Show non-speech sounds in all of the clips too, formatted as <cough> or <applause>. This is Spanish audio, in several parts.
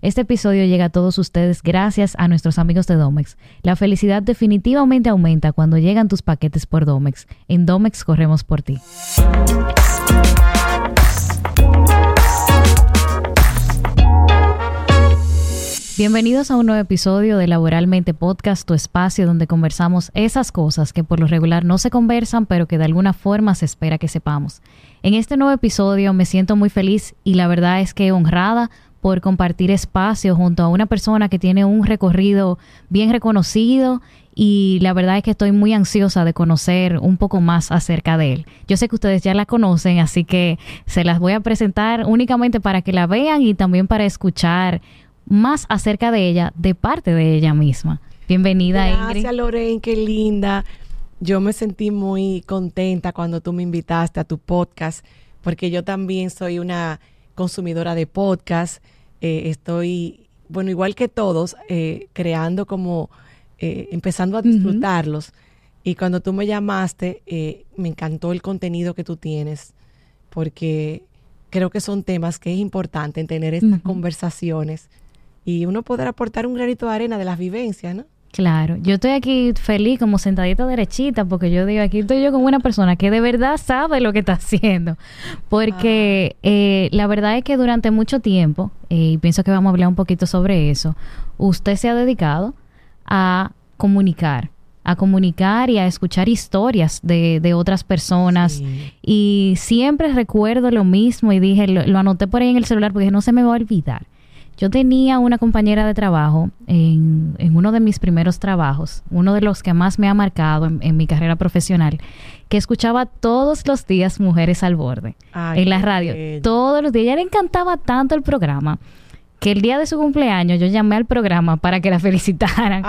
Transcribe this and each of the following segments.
Este episodio llega a todos ustedes gracias a nuestros amigos de Domex. La felicidad definitivamente aumenta cuando llegan tus paquetes por Domex. En Domex corremos por ti. Bienvenidos a un nuevo episodio de Laboralmente Podcast, tu espacio donde conversamos esas cosas que por lo regular no se conversan, pero que de alguna forma se espera que sepamos. En este nuevo episodio me siento muy feliz y la verdad es que honrada por compartir espacio junto a una persona que tiene un recorrido bien reconocido y la verdad es que estoy muy ansiosa de conocer un poco más acerca de él. Yo sé que ustedes ya la conocen, así que se las voy a presentar únicamente para que la vean y también para escuchar más acerca de ella de parte de ella misma. Bienvenida, Gracias, Ingrid. Lorraine, qué linda. Yo me sentí muy contenta cuando tú me invitaste a tu podcast, porque yo también soy una consumidora de podcast. Eh, estoy, bueno, igual que todos, eh, creando como, eh, empezando a disfrutarlos. Y cuando tú me llamaste, me encantó el contenido que tú tienes, porque creo que son temas que es importante en tener estas conversaciones y uno poder aportar un granito de arena de las vivencias, ¿no? Claro, yo estoy aquí feliz como sentadita derechita porque yo digo, aquí estoy yo con una persona que de verdad sabe lo que está haciendo. Porque ah. eh, la verdad es que durante mucho tiempo, eh, y pienso que vamos a hablar un poquito sobre eso, usted se ha dedicado a comunicar, a comunicar y a escuchar historias de, de otras personas. Y siempre recuerdo lo mismo y dije, lo, lo anoté por ahí en el celular porque no se me va a olvidar yo tenía una compañera de trabajo en, uno de mis primeros trabajos, uno de los que más me ha marcado en, mi carrera profesional, que escuchaba todos los días Mujeres al Borde en la radio. Todos los días. Ella le encantaba tanto el programa que el día de su cumpleaños yo llamé al programa para que la <laughs> felicitaran.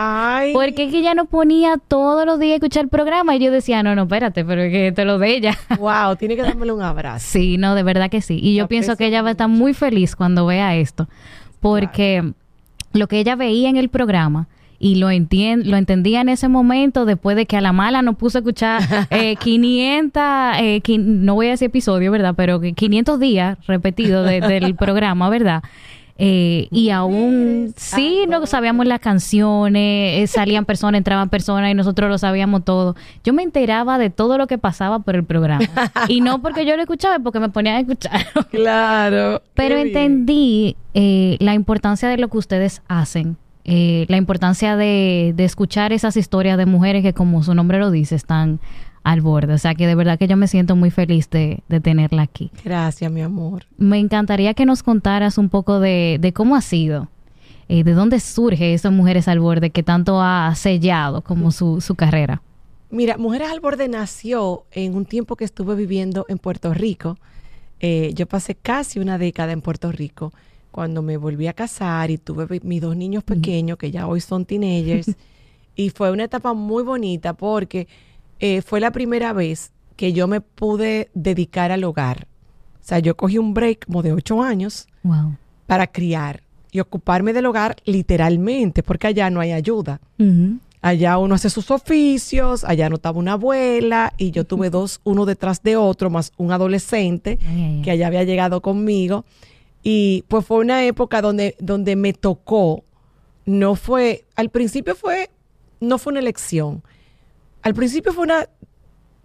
Porque es que ella no ponía todos los días a escuchar el programa y yo decía, no, no, espérate, pero es que te lo de ella. <laughs> Wow, tiene que darme un abrazo. Sí, no, de verdad que sí. Y yo pienso que ella va a estar muy feliz cuando vea esto porque lo que ella veía en el programa y lo, lo entendía en ese momento después de que a la mala nos puso a escuchar <laughs> eh, 500, eh, no voy a decir episodio, ¿verdad? Pero 500 días repetidos del <laughs> programa, ¿verdad? Eh, y aún sí no sabíamos las canciones, eh, salían personas, entraban personas y nosotros lo sabíamos todo. Yo me enteraba de todo lo que pasaba por el programa. y no porque yo lo escuchaba, porque me ponía a escuchar. <laughs> claro. Pero entendí eh, la importancia de lo que ustedes hacen. la importancia de, de escuchar esas historias de mujeres que, como su nombre lo dice, están al borde. O sea que de verdad que yo me siento muy feliz de, tenerla aquí. Gracias, mi amor. Me encantaría que nos contaras un poco de, cómo ha sido, eh, de dónde surge esas Mujeres al Borde que tanto ha sellado como su, su carrera. Mira, Mujeres al Borde nació en un tiempo que estuve viviendo en Puerto Rico. Eh, yo pasé casi una década en Puerto Rico cuando me volví a casar y tuve mis dos niños pequeños que ya hoy son teenagers. <laughs> y fue una etapa muy bonita porque eh, fue la primera vez que yo me pude dedicar al hogar. O sea, yo cogí un break como de ocho años para criar y ocuparme del hogar literalmente, porque allá no hay ayuda. Allá uno hace sus oficios, allá no estaba una abuela y yo tuve dos, uno detrás de otro, más un adolescente que allá había llegado conmigo. Y pues fue una época donde, donde me tocó, no fue, al principio fue, no fue una elección, al principio fue una,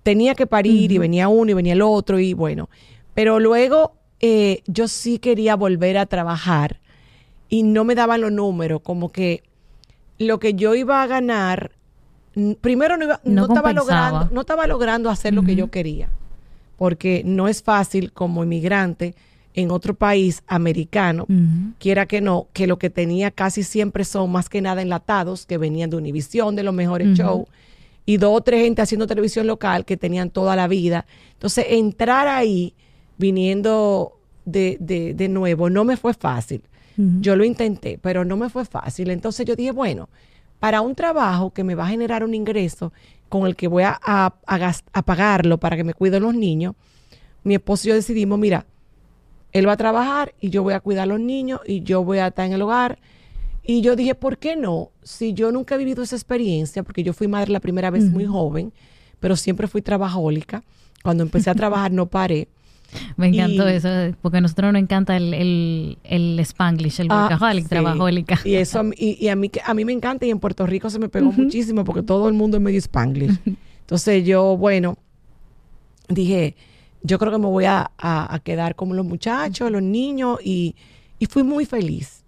tenía que parir y venía uno y venía el otro y bueno, pero luego eh, yo sí quería volver a trabajar y no me daban los números, como que lo que yo iba a ganar, primero no, iba, no, estaba, logrando, no estaba logrando hacer lo que yo quería, porque no es fácil como inmigrante en otro país americano, quiera que no, que lo que tenía casi siempre son más que nada enlatados que venían de Univisión, de los mejores shows y dos o tres gente haciendo televisión local que tenían toda la vida. Entonces, entrar ahí viniendo de, de, de nuevo no me fue fácil. Yo lo intenté, pero no me fue fácil. Entonces yo dije, bueno, para un trabajo que me va a generar un ingreso con el que voy a, a, pagarlo para que me cuiden los niños, mi esposo y yo decidimos, mira, él va a trabajar y yo voy a cuidar a los niños y yo voy a estar en el hogar y yo dije, ¿por qué no? Si yo nunca he vivido esa experiencia, porque yo fui madre la primera vez muy joven, pero siempre fui trabajólica. Cuando empecé a trabajar no paré. Me encantó eso, porque a nosotros nos encanta el, el, el spanglish, el Ah, workaholic, sí. trabajólica. Y eso, y, y a, mí, a mí me encanta y en Puerto Rico se me pegó muchísimo porque todo el mundo es medio spanglish. Entonces yo, bueno, dije, yo creo que me voy a, a- a quedar como los muchachos, los niños y, y fui muy feliz.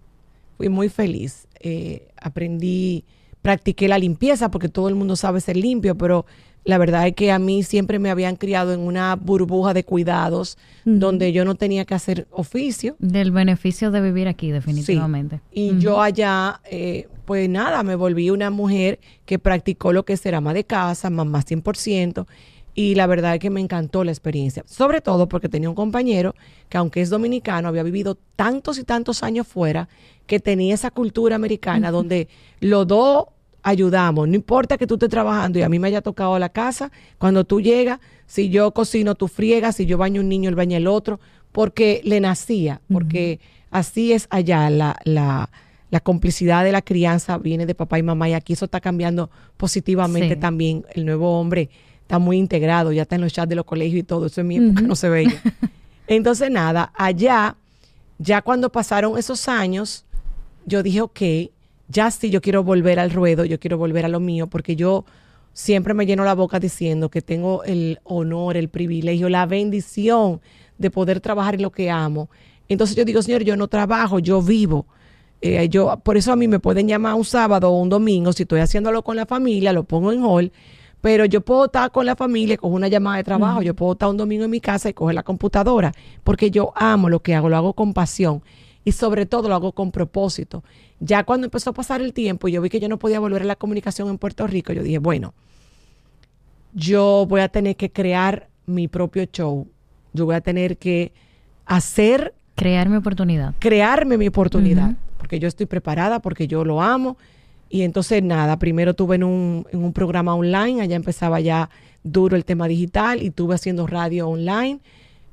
Fui muy feliz. Eh, aprendí, practiqué la limpieza porque todo el mundo sabe ser limpio, pero la verdad es que a mí siempre me habían criado en una burbuja de cuidados donde yo no tenía que hacer oficio. Del beneficio de vivir aquí, definitivamente. Y yo allá, eh, pues nada, me volví una mujer que practicó lo que es ser ama de casa, mamá 100%, y la verdad es que me encantó la experiencia. Sobre todo porque tenía un compañero que aunque es dominicano, había vivido tantos y tantos años fuera, que tenía esa cultura americana donde los dos ayudamos. No importa que tú estés trabajando y a mí me haya tocado la casa, cuando tú llegas, si yo cocino, tú friegas, si yo baño un niño, él baña el otro, porque le nacía, porque así es allá la, la, la complicidad de la crianza viene de papá y mamá y aquí eso está cambiando positivamente Sí. también. El nuevo hombre está muy integrado, ya está en los chats de los colegios y todo, eso en mi época no se veía. <laughs> Entonces, nada, allá, ya cuando pasaron esos años, yo dije, ok, ya sí, yo quiero volver al ruedo, yo quiero volver a lo mío, porque yo siempre me lleno la boca diciendo que tengo el honor, el privilegio, la bendición de poder trabajar en lo que amo. Entonces yo digo, Señor, yo no trabajo, yo vivo. Eh, yo, por eso a mí me pueden llamar un sábado o un domingo, si estoy haciéndolo con la familia, lo pongo en hall, pero yo puedo estar con la familia, cojo una llamada de trabajo, yo puedo estar un domingo en mi casa y coger la computadora, porque yo amo lo que hago, lo hago con pasión y sobre todo lo hago con propósito. Ya cuando empezó a pasar el tiempo y yo vi que yo no podía volver a la comunicación en Puerto Rico, yo dije, bueno, yo voy a tener que crear mi propio show. Yo voy a tener que hacer, Crear mi oportunidad. crearme mi oportunidad, porque yo estoy preparada, porque yo lo amo. Y entonces nada, primero tuve en un, en un programa online, allá empezaba ya duro el tema digital y tuve haciendo radio online.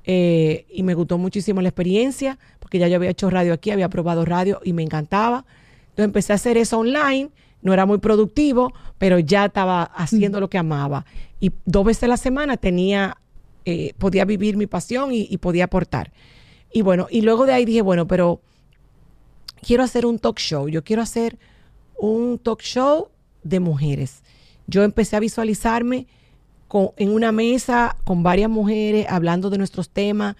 eh, y me gustó muchísimo la experiencia, porque ya yo había hecho radio aquí, había probado radio y me encantaba. Entonces empecé a hacer eso online, no era muy productivo, pero ya estaba haciendo lo que amaba. Y dos veces a la semana tenía, eh, podía vivir mi pasión y, y podía aportar. Y bueno, y luego de ahí dije, bueno, pero quiero hacer un talk show, yo quiero hacer un talk show de mujeres. Yo empecé a visualizarme con- en una mesa con varias mujeres hablando de nuestros temas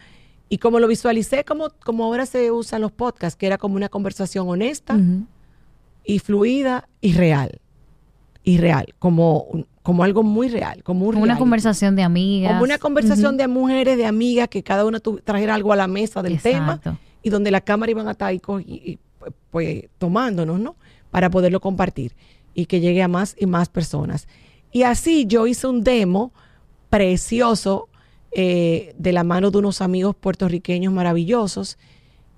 y como lo visualicé como, como ahora se usan los podcasts, que era como una conversación honesta y fluida y real. Y real, como, como algo muy real, como un una reality. conversación de amigas. Como una conversación de mujeres, de amigas, que cada una trajera algo a la mesa del tema y donde la cámara iban a estar ahí pues, pues, tomándonos, ¿no? Para poderlo compartir y que llegue a más y más personas. Y así yo hice un demo precioso eh, de la mano de unos amigos puertorriqueños maravillosos.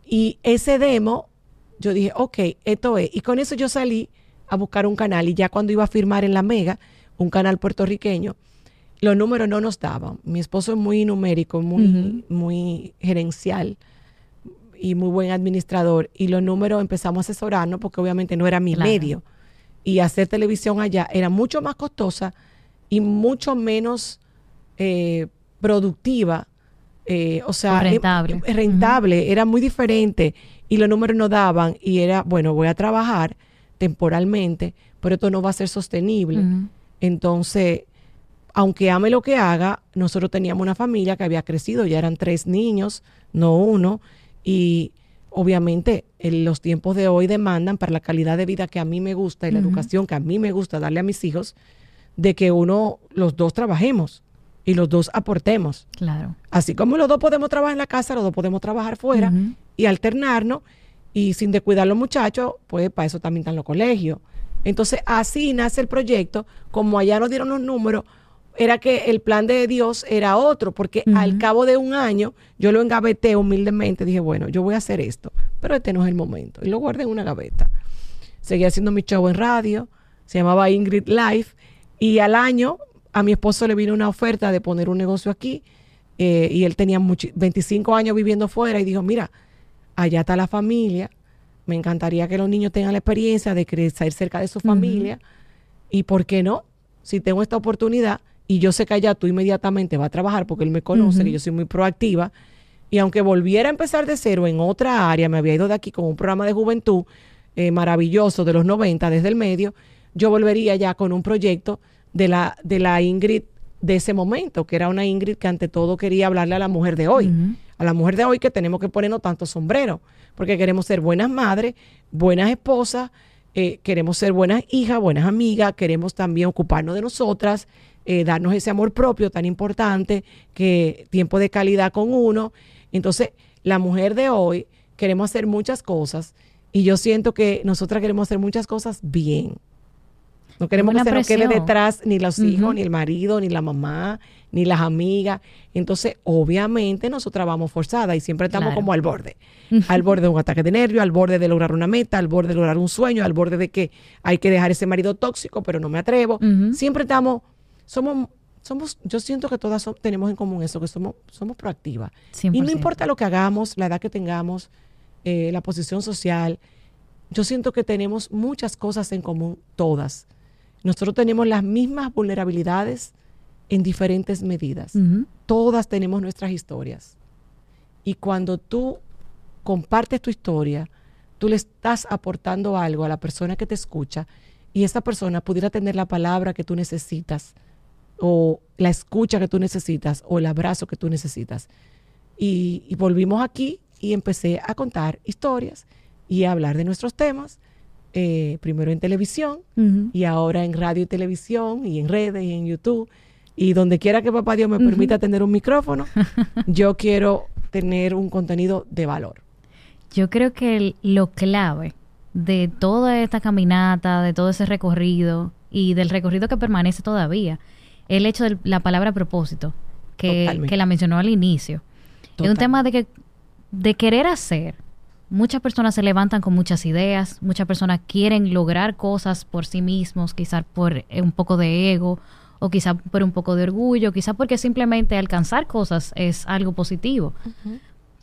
Y ese demo, yo dije, ok, esto es. Y con eso yo salí a buscar un canal. Y ya cuando iba a firmar en la Mega, un canal puertorriqueño, los números no nos daban. Mi esposo es muy numérico, muy, muy gerencial y muy buen administrador. Y los números empezamos a asesorarnos porque obviamente no era mi Claro. medio. Y hacer televisión allá era mucho más costosa y mucho menos eh, productiva. eh, o sea, O rentable. eh, eh, rentable, era muy diferente y los números no daban y era, bueno, voy a trabajar temporalmente, pero esto no va a ser sostenible. Entonces, aunque ame lo que haga, nosotros teníamos una familia que había crecido, ya eran tres niños, no uno, y obviamente en los tiempos de hoy demandan para la calidad de vida que a mí me gusta y la educación que a mí me gusta darle a mis hijos, de que uno, los dos trabajemos y los dos aportemos. Claro. Así como los dos podemos trabajar en la casa, los dos podemos trabajar fuera y alternarnos y sin descuidar los muchachos, pues para eso también están los colegios. Entonces así nace el proyecto, como allá nos dieron los números, era que el plan de Dios era otro, porque al cabo de un año yo lo engaveté humildemente, dije, bueno, yo voy a hacer esto, pero este no es el momento, y lo guardé en una gaveta. Seguí haciendo mi show en radio, se llamaba Ingrid Life, y al año a mi esposo le vino una oferta de poner un negocio aquí, eh, y él tenía muchi- 25 años viviendo fuera, y dijo, mira, allá está la familia, me encantaría que los niños tengan la experiencia de crecer cerca de su familia, y por qué no, si tengo esta oportunidad, y yo sé que allá tú inmediatamente vas a trabajar porque él me conoce, que yo soy muy proactiva. Y aunque volviera a empezar de cero en otra área, me había ido de aquí con un programa de juventud eh, maravilloso de los 90 desde el medio, yo volvería ya con un proyecto de la, de la Ingrid de ese momento, que era una Ingrid que ante todo quería hablarle a la mujer de hoy, a la mujer de hoy que tenemos que ponernos tanto sombrero, porque queremos ser buenas madres, buenas esposas, eh, queremos ser buenas hijas, buenas amigas, queremos también ocuparnos de nosotras, eh, darnos ese amor propio tan importante, que tiempo de calidad con uno. Entonces, la mujer de hoy queremos hacer muchas cosas y yo siento que nosotras queremos hacer muchas cosas bien. No queremos que se nos quede detrás ni los hijos, ni el marido, ni la mamá, ni las amigas. Entonces, obviamente, nosotras vamos forzadas y siempre estamos como al borde. Al borde de un ataque de nervio, al borde de lograr una meta, al borde de lograr un sueño, al borde de que hay que dejar ese marido tóxico, pero no me atrevo. Siempre estamos, somos, somos, yo siento que todas tenemos en común eso, que somos, somos proactivas. Y no importa lo que hagamos, la edad que tengamos, eh, la posición social, yo siento que tenemos muchas cosas en común, todas nosotros tenemos las mismas vulnerabilidades en diferentes medidas. Todas tenemos nuestras historias. Y cuando tú compartes tu historia, tú le estás aportando algo a la persona que te escucha y esa persona pudiera tener la palabra que tú necesitas o la escucha que tú necesitas o el abrazo que tú necesitas. Y, y volvimos aquí y empecé a contar historias y a hablar de nuestros temas eh, primero en televisión y ahora en radio y televisión y en redes y en YouTube. Y donde quiera que papá Dios me permita tener un micrófono, <laughs> yo quiero tener un contenido de valor. Yo creo que lo clave de toda esta caminata, de todo ese recorrido y del recorrido que permanece todavía, el hecho de la palabra propósito, que, que la mencionó al inicio. Es un tema de que de querer hacer, Muchas personas se levantan con muchas ideas, muchas personas quieren lograr cosas por sí mismos, quizás por eh, un poco de ego o quizás por un poco de orgullo, quizás porque simplemente alcanzar cosas es algo positivo.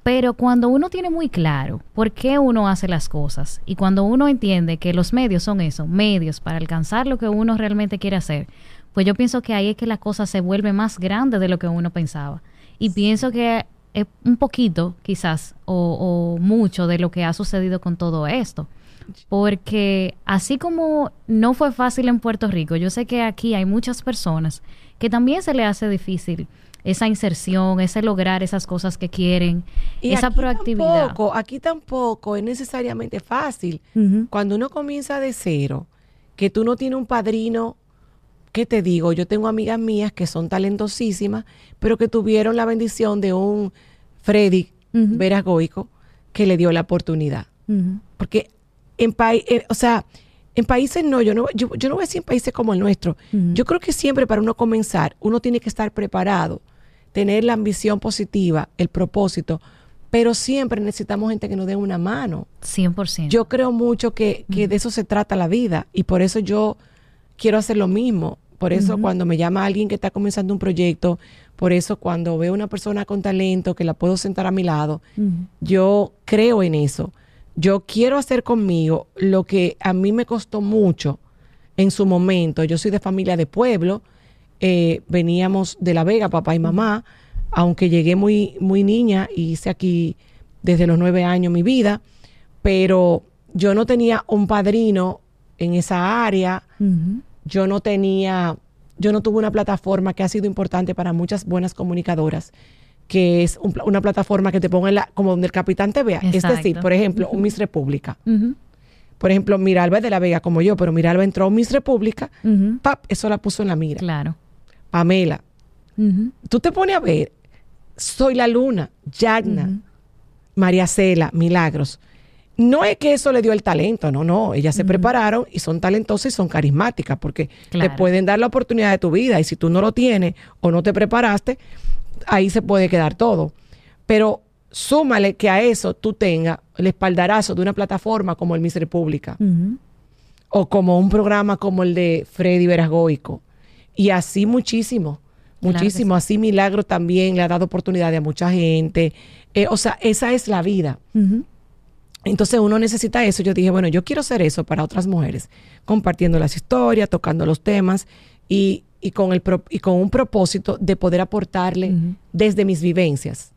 Pero cuando uno tiene muy claro por qué uno hace las cosas y cuando uno entiende que los medios son eso, medios para alcanzar lo que uno realmente quiere hacer, pues yo pienso que ahí es que la cosa se vuelve más grande de lo que uno pensaba. Y pienso que es un poquito, quizás, o, mucho de lo que ha sucedido con todo esto. Porque así como no fue fácil en Puerto Rico, yo sé que aquí hay muchas personas que también se le hace difícil esa inserción, ese lograr esas cosas que quieren, esa proactividad. Tampoco, aquí tampoco es necesariamente fácil. Cuando uno comienza de cero, que tú no tienes un padrino ¿qué te digo? Yo tengo amigas mías que son talentosísimas, pero que tuvieron la bendición de un Freddy Veragoico que le dio la oportunidad. Porque en países, eh, o sea, en países no, yo no, yo, no voy a decir en países como el nuestro. Yo creo que siempre para uno comenzar, uno tiene que estar preparado, tener la ambición positiva, el propósito, pero siempre necesitamos gente que nos dé una mano. 100%. Yo creo mucho que, que de eso se trata la vida y por eso yo quiero hacer lo mismo. Por eso cuando me llama alguien que está comenzando un proyecto, por eso cuando veo una persona con talento que la puedo sentar a mi lado, yo creo en eso. Yo quiero hacer conmigo lo que a mí me costó mucho en su momento. Yo soy de familia de pueblo, eh, veníamos de La Vega, papá y mamá, aunque llegué muy, muy niña y hice aquí desde los nueve años mi vida, pero yo no tenía un padrino en esa área yo no tenía, yo no tuve una plataforma que ha sido importante para muchas buenas comunicadoras, que es una plataforma que te ponga en la, como donde el capitán te vea. Es decir, por ejemplo, un Miss República. Por ejemplo, Miralba es de la Vega como yo, pero Miralba entró a Miss República, pap, eso la puso en la mira. Claro. Pamela. Tú te pones a ver, Soy la Luna, Yagna, María Cela, Milagros no es que eso le dio el talento, no, no. Ellas se prepararon y son talentosas y son carismáticas porque te pueden dar la oportunidad de tu vida y si tú no lo tienes o no te preparaste, ahí se puede quedar todo. Pero súmale que a eso tú tengas el espaldarazo de una plataforma como el Miss República o como un programa como el de Freddy Verasgoico y así muchísimo. Muchísimo, así Milagro también le ha dado oportunidad a mucha gente. Eh, o sea, esa es la vida. Entonces uno necesita eso. Yo dije, bueno, yo quiero hacer eso para otras mujeres, compartiendo las historias, tocando los temas y, y con, el pro- y con un propósito de poder aportarle desde mis vivencias.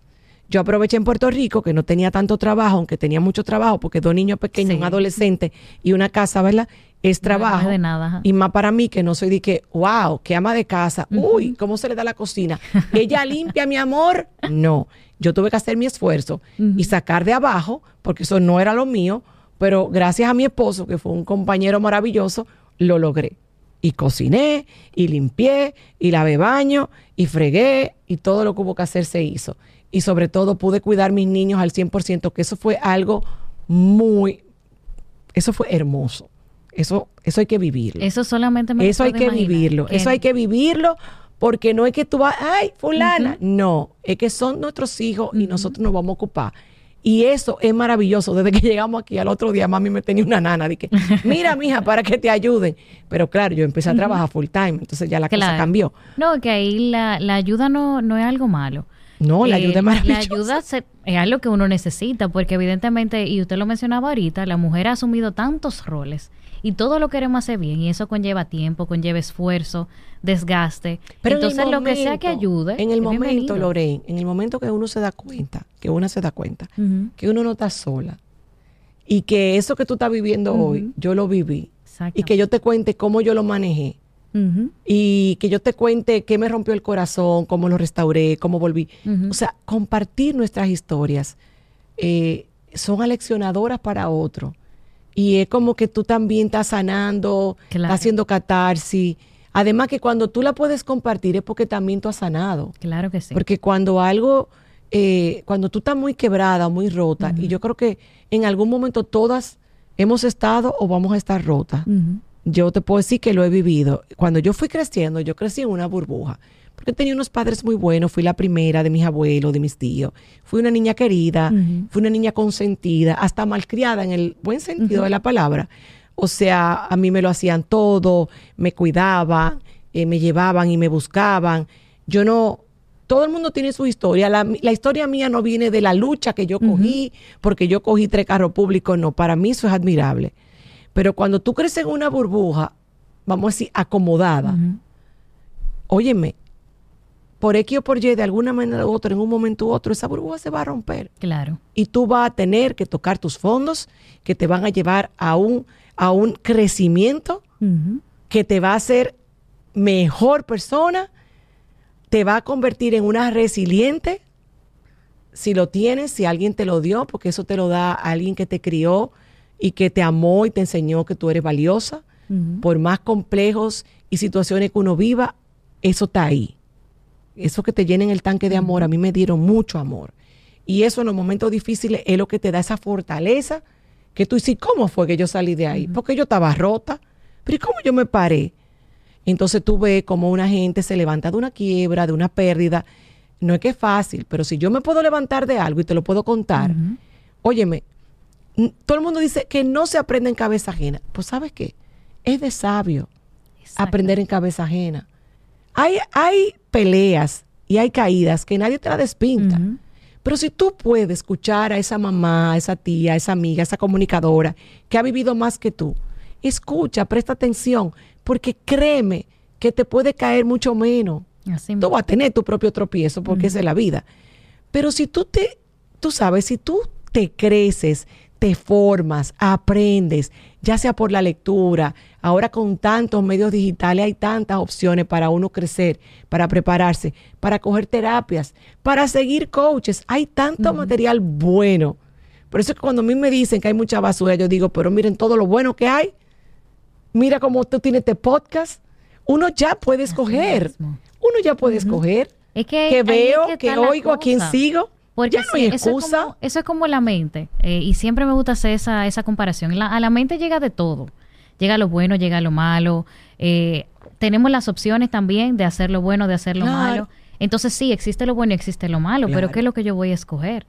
Yo aproveché en Puerto Rico, que no tenía tanto trabajo, aunque tenía mucho trabajo, porque dos niños pequeños, Sí. un adolescente y una casa, ¿verdad? Es trabajo. no de nada. Y más para mí, que no soy de que, wow, que ama de casa. Uy, ¿cómo se le da la cocina? ¿Ella limpia, mi amor? No. Yo tuve que hacer mi esfuerzo y sacar de abajo, porque eso no era lo mío, pero gracias a mi esposo, que fue un compañero maravilloso, lo logré. Y cociné, y limpié, y lavé baño, y fregué, y todo lo que hubo que hacer se hizo. Y sobre todo pude cuidar mis niños al 100%, que eso fue algo muy, eso fue hermoso. Eso, eso hay que vivirlo. Eso solamente me Eso hay que imaginar, vivirlo. Eso hay que vivirlo porque no es que tú vas, ay, fulana. No, es que son nuestros hijos y nosotros nos vamos a ocupar. Y eso es maravilloso. Desde que <laughs> llegamos aquí al otro día, mami me tenía una nana. Dije, <laughs> mira, mija, para que te ayuden. Pero claro, yo empecé a trabajar full time, entonces ya la cosa Claro. cambió. No, que ahí la, la ayuda no, no es algo malo. No, la Eh, ayuda es maravillosa. La ayuda se- es algo que uno necesita, porque evidentemente, y usted lo mencionaba ahorita, la mujer ha asumido tantos roles y todo lo queremos hacer bien, y eso conlleva tiempo, conlleva esfuerzo, desgaste. Pero en Entonces, lo que sea que ayude. En el momento, bienvenido. Lorraine, en el momento que uno se da cuenta, que uno se da cuenta, que uno no está sola y que eso que tú estás viviendo hoy, yo lo viví y que yo te cuente cómo yo lo manejé Y que yo te cuente qué me rompió el corazón, cómo lo restauré, cómo volví. O sea, compartir nuestras historias eh, son aleccionadoras para otro. Y es como que tú también estás sanando, Claro. estás haciendo catarsis. Además que cuando tú la puedes compartir es porque también tú has sanado. Claro que sí. Porque cuando algo, eh, cuando tú estás muy quebrada, muy rota, y yo creo que en algún momento todas hemos estado o vamos a estar rotas. Yo te puedo decir que lo he vivido. Cuando yo fui creciendo, yo crecí en una burbuja. Porque tenía unos padres muy buenos. Fui la primera de mis abuelos, de mis tíos. Fui una niña querida. Fui una niña consentida, hasta malcriada en el buen sentido de la palabra. O sea, a mí me lo hacían todo, me cuidaban, eh, me llevaban y me buscaban. Yo no, todo el mundo tiene su historia. La, la historia mía no viene de la lucha que yo cogí, porque yo cogí tres carros públicos, no. Para mí eso es admirable. Pero cuando tú creces en una burbuja, vamos a decir, acomodada, óyeme, por X o por Y, de alguna manera u otra, en un momento u otro, esa burbuja se va a romper. Claro. y tú vas a tener que tocar tus fondos que te van a llevar a un, a un crecimiento que te va a hacer mejor persona, te va a convertir en una resiliente, si lo tienes, si alguien te lo dio, porque eso te lo da alguien que te crió y que te amó y te enseñó que tú eres valiosa, por más complejos y situaciones que uno viva, eso está ahí. Eso que te llenen el tanque de amor, a mí me dieron mucho amor. Y eso en los momentos difíciles es lo que te da esa fortaleza que tú dices, ¿cómo fue que yo salí de ahí? Porque yo estaba rota. Pero ¿y cómo yo me paré? Entonces tú ves cómo una gente se levanta de una quiebra, de una pérdida. No es que es fácil, pero si yo me puedo levantar de algo y te lo puedo contar, óyeme, todo el mundo dice que no se aprende en cabeza ajena. Pues ¿sabes qué? Es de sabio Exacto. aprender en cabeza ajena. Hay, hay peleas y hay caídas que nadie te la despinta. Pero si tú puedes escuchar a esa mamá, a esa tía, a esa amiga, a esa comunicadora que ha vivido más que tú, escucha, presta atención, porque créeme que te puede caer mucho menos. Así Tú vas a tener tu propio tropiezo porque esa es la vida. Pero si tú te, tú sabes, si tú te creces, te formas, aprendes, ya sea por la lectura, ahora con tantos medios digitales hay tantas opciones para uno crecer, para prepararse, para coger terapias, para seguir coaches, hay tanto material bueno. Por eso es que cuando a mí me dicen que hay mucha basura, yo digo, pero miren todo lo bueno que hay. Mira cómo tú tienes este podcast. Uno ya puede escoger. Uno ya puede escoger. Es que, veo, que que, oigo, a quién sigo. Porque no hay eso, es como, eso es como la mente. eh, y siempre me gusta hacer esa, esa comparación. La- a la mente llega de todo. Llega lo bueno, llega lo malo. eh, tenemos las opciones también de hacer lo bueno, de hacer lo Claro. malo. Entonces sí, existe lo bueno y existe lo malo, pero. ¿qué es lo que yo voy a escoger?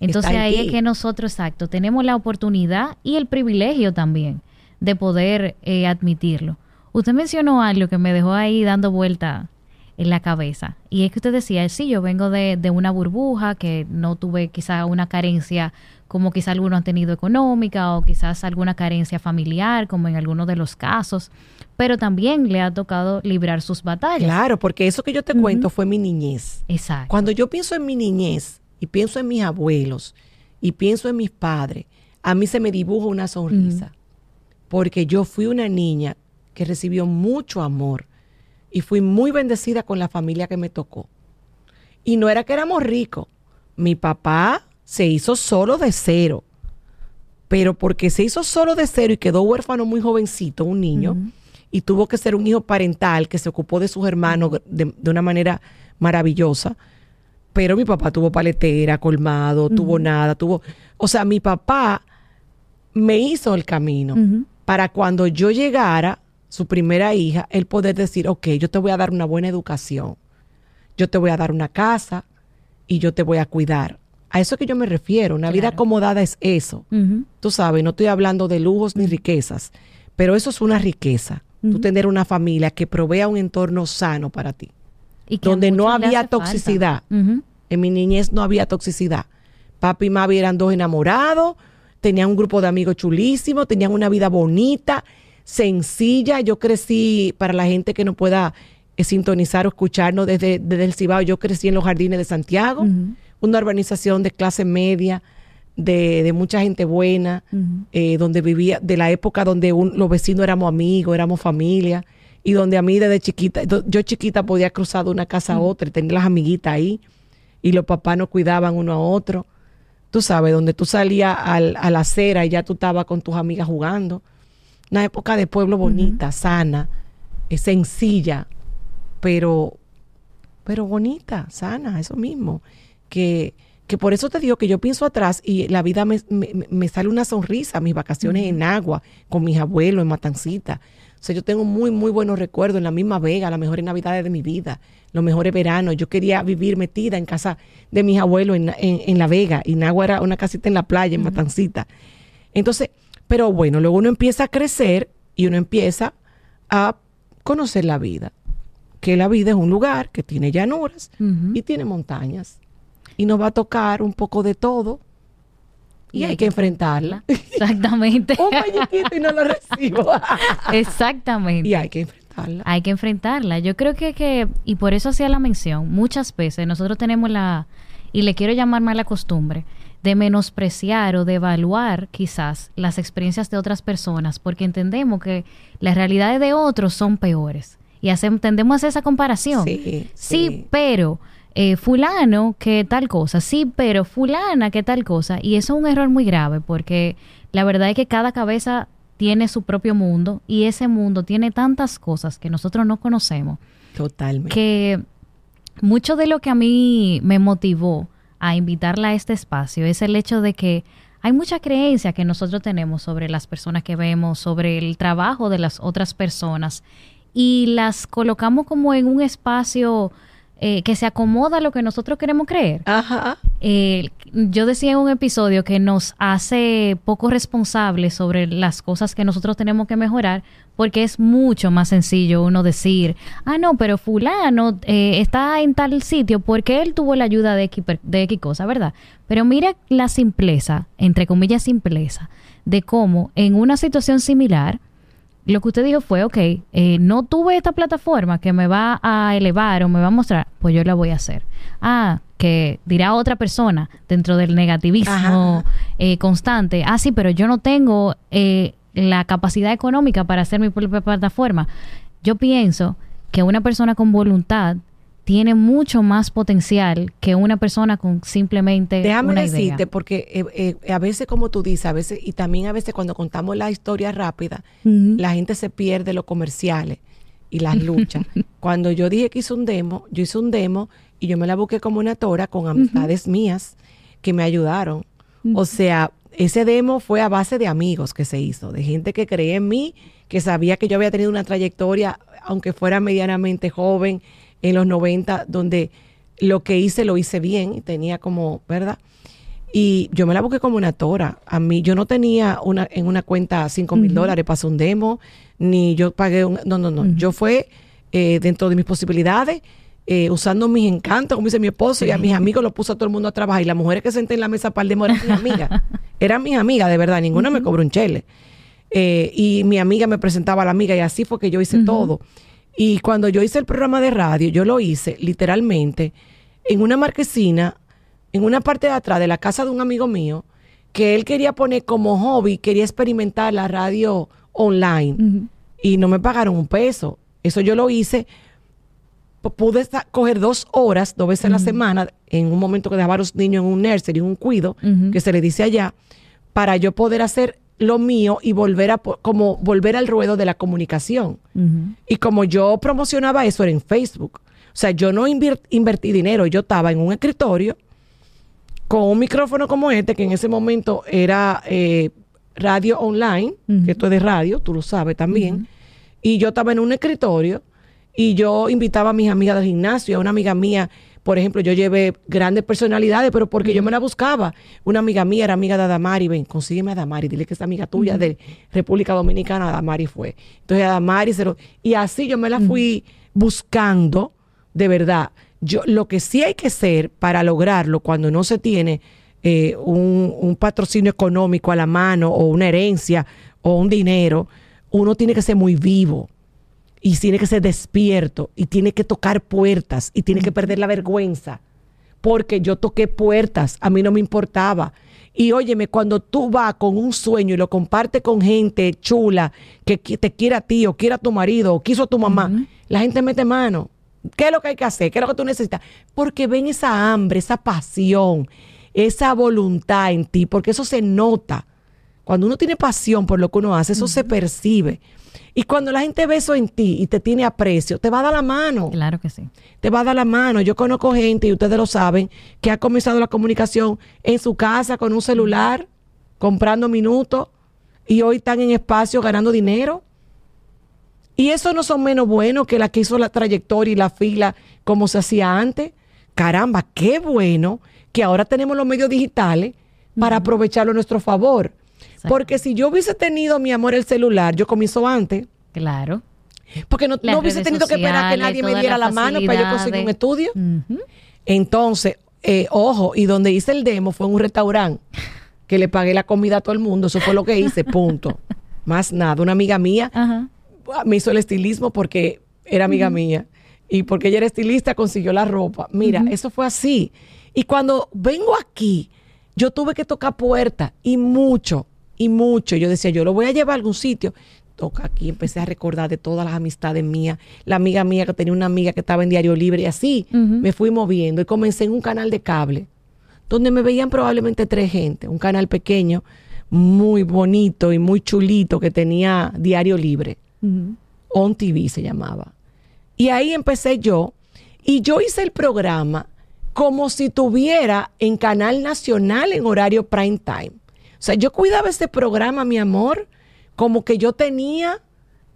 Entonces en ahí ti. es que nosotros, exacto, tenemos la oportunidad y el privilegio también de poder eh, admitirlo. Usted mencionó algo que me dejó ahí dando vuelta en la cabeza. Y es que usted decía, sí, yo vengo de, de una burbuja, que no tuve quizá una carencia como quizás algunos han tenido económica o quizás alguna carencia familiar, como en algunos de los casos, pero también le ha tocado librar sus batallas. Claro, porque eso que yo te cuento fue mi niñez. Exacto. Cuando yo pienso en mi niñez y pienso en mis abuelos y pienso en mis padres, a mí se me dibuja una sonrisa, porque yo fui una niña que recibió mucho amor y fui muy bendecida con la familia que me tocó. Y no era que éramos ricos. Mi papá se hizo solo de cero. Pero porque se hizo solo de cero y quedó huérfano muy jovencito, un niño, y tuvo que ser un hijo parental que se ocupó de sus hermanos de, una manera maravillosa. Pero mi papá tuvo paletera, colmado, tuvo nada, tuvo... O sea, mi papá me hizo el camino para cuando yo llegara, su primera hija, el poder decir, ok, yo te voy a dar una buena educación, yo te voy a dar una casa y yo te voy a cuidar. A eso que yo me refiero, una vida acomodada es eso. Tú sabes, no estoy hablando de lujos ni riquezas, pero eso es una riqueza. Tú tener una familia que provea un entorno sano para ti. Y donde no había toxicidad. En mi niñez no había toxicidad. Papi y mami eran dos enamorados, tenían un grupo de amigos chulísimos, tenían una vida bonita, sencilla. Yo crecí, para la gente que no pueda eh, sintonizar o escucharnos desde, desde, el Cibao, yo crecí en los jardines de Santiago una urbanización de clase media, de, mucha gente buena, eh, donde vivía, de la época donde los vecinos éramos amigos, éramos familia, y donde a mí desde chiquita, yo chiquita podía cruzar de una casa a otra y tener las amiguitas ahí, y los papás nos cuidaban uno a otro. Tú sabes, donde tú salías al, a la acera y ya tú estabas con tus amigas jugando. Una época de pueblo bonita, sana, eh, sencilla, pero, pero bonita, sana, eso mismo que, que por eso te digo que yo pienso atrás y la vida me, me, sale una sonrisa, mis vacaciones en agua, con mis abuelos en Matancita. O sea, yo tengo muy, muy buenos recuerdos en la misma Vega, las mejores navidades de mi vida, los mejores veranos. Yo quería vivir metida en casa de mis abuelos en, en, La Vega, y Nagua era una casita en la playa, en Matancita. Entonces, pero bueno, luego uno empieza a crecer y uno empieza a conocer la vida. Que la vida es un lugar que tiene llanuras y tiene montañas y nos va a tocar un poco de todo y, hay, que enfrentarla. Exactamente. <laughs> un y no lo recibo. <laughs> Exactamente. Y hay que enfrentarla. Hay que enfrentarla. Yo creo que, que, y por eso hacía la mención, muchas veces nosotros tenemos la, y le quiero llamar mala costumbre, de menospreciar o de evaluar quizás las experiencias de otras personas, porque entendemos que las realidades de otros son peores. Y hacemos, tendemos a hacer esa comparación. sí, sí. pero eh, fulano que tal cosa, sí, pero fulana que tal cosa. Y eso es un error muy grave porque la verdad es que cada cabeza tiene su propio mundo y ese mundo tiene tantas cosas que nosotros no conocemos. Totalmente. Que mucho de lo que a mí me motivó a invitarla a este espacio es el hecho de que hay mucha creencia que nosotros tenemos sobre las personas que vemos, sobre el trabajo de las otras personas y las colocamos como en un espacio eh, que se acomoda a lo que nosotros queremos creer. Ajá. Eh, yo decía en un episodio que nos hace poco responsables sobre las cosas que nosotros tenemos que mejorar, porque es mucho más sencillo uno decir, ah, no, pero fulano eh, está en tal sitio porque él tuvo la ayuda de X, de X cosa, ¿verdad? Pero mira la simpleza, entre comillas simpleza, de cómo en una situación similar, lo que usted dijo fue, ok, eh, no tuve esta plataforma que me va a elevar o me va a mostrar, pues yo la voy a hacer. Ah, que dirá otra persona dentro del negativismo eh, constante, ah, sí, pero yo no tengo eh, la capacidad económica para hacer mi propia plataforma. Yo pienso que una persona con voluntad tiene mucho más potencial que una persona con simplemente Déjame una decirte, porque eh, eh, a veces, como tú dices, a veces, y también a veces cuando contamos la historia rápida, la gente se pierde los comerciales y las <laughs> luchas. cuando yo dije que hice un demo, yo hice un demo y yo me la busqué como una tora con amistades mías que me ayudaron. O sea, ese demo fue a base de amigos que se hizo, de gente que creía en mí, que sabía que yo había tenido una trayectoria, aunque fuera medianamente joven, en los 90, donde lo que hice lo hice bien y tenía como, ¿verdad? Y yo me la busqué como una tora. A mí, yo no tenía una, en una cuenta 5 mil dólares para un demo, ni yo pagué un... No, no, no. Yo fue eh, dentro de mis posibilidades eh, usando mis encantos, como dice mi esposo, y a mis amigos lo puso a todo el mundo a trabajar. Y las mujeres que senté en la mesa para el demo eran mis amigas. <laughs> eran mis amigas, de verdad, ninguna me cobró un chele. Eh, y mi amiga me presentaba a la amiga y así fue que yo hice todo. Y cuando yo hice el programa de radio, yo lo hice literalmente en una marquesina, en una parte de atrás de la casa de un amigo mío, que él quería poner como hobby, quería experimentar la radio online. Y no me pagaron un peso. Eso yo lo hice. Pude coger dos horas, dos veces a la semana, en un momento que dejaba a los niños en un nursery, un cuido, que se le dice allá, para yo poder hacer lo mío y volver a como volver al ruedo de la comunicación. Y como yo promocionaba eso era en Facebook. O sea, yo no invertí dinero, yo estaba en un escritorio con un micrófono como este, que en ese momento era eh, radio online, que esto es de radio, tú lo sabes también. Y yo estaba en un escritorio y yo invitaba a mis amigas del gimnasio, a una amiga mía por ejemplo, yo llevé grandes personalidades, pero porque yo me la buscaba. Una amiga mía era amiga de Adamari, ven, consígueme a Adamari, dile que es amiga tuya de República Dominicana, Adamari fue. Entonces Adamari se lo... Y así yo me la fui buscando, de verdad. Yo, lo que sí hay que ser para lograrlo cuando no se tiene eh, un, un patrocinio económico a la mano o una herencia o un dinero, uno tiene que ser muy vivo y tiene que ser despierto y tiene que tocar puertas y tiene que perder la vergüenza. Porque yo toqué puertas, a mí no me importaba. Y óyeme, cuando tú vas con un sueño y lo compartes con gente chula que te quiera a ti o quiera a tu marido o quiso a tu mamá, la gente mete mano. ¿Qué es lo que hay que hacer? ¿Qué es lo que tú necesitas? Porque ven esa hambre, esa pasión, esa voluntad en ti, porque eso se nota. Cuando uno tiene pasión por lo que uno hace, eso se percibe. Y cuando la gente ve eso en ti y te tiene aprecio, te va a dar la mano. Claro que sí. Te va a dar la mano. Yo conozco gente, y ustedes lo saben, que ha comenzado la comunicación en su casa con un celular, comprando minutos, y hoy están en espacio ganando dinero. Y eso no son menos buenos que la que hizo la trayectoria y la fila como se hacía antes. Caramba, qué bueno que ahora tenemos los medios digitales para aprovecharlo a nuestro favor. Porque si yo hubiese tenido, mi amor, el celular, yo comienzo antes. Claro. Porque no, hubiese tenido que esperar que nadie me diera la, mano para yo conseguir un estudio. Entonces, eh, ojo, y donde hice el demo fue en un restaurante que le pagué la comida a todo el mundo. Eso fue lo que hice, punto. <laughs> Más nada. Una amiga mía me hizo el estilismo porque era amiga mía. Y porque ella era estilista, consiguió la ropa. Mira, eso fue así. Y cuando vengo aquí, yo tuve que tocar puertas y mucho y mucho. Yo decía, yo lo voy a llevar a algún sitio. Toca aquí, empecé a recordar de todas las amistades mías, la amiga mía que tenía una amiga que estaba en Diario Libre y así me fui moviendo y comencé en un canal de cable donde me veían probablemente tres gente, un canal pequeño, muy bonito y muy chulito que tenía Diario Libre. On TV se llamaba. Y ahí empecé yo y yo hice el programa como si tuviera en canal nacional en horario prime time. O sea, yo cuidaba este programa, mi amor, como que yo tenía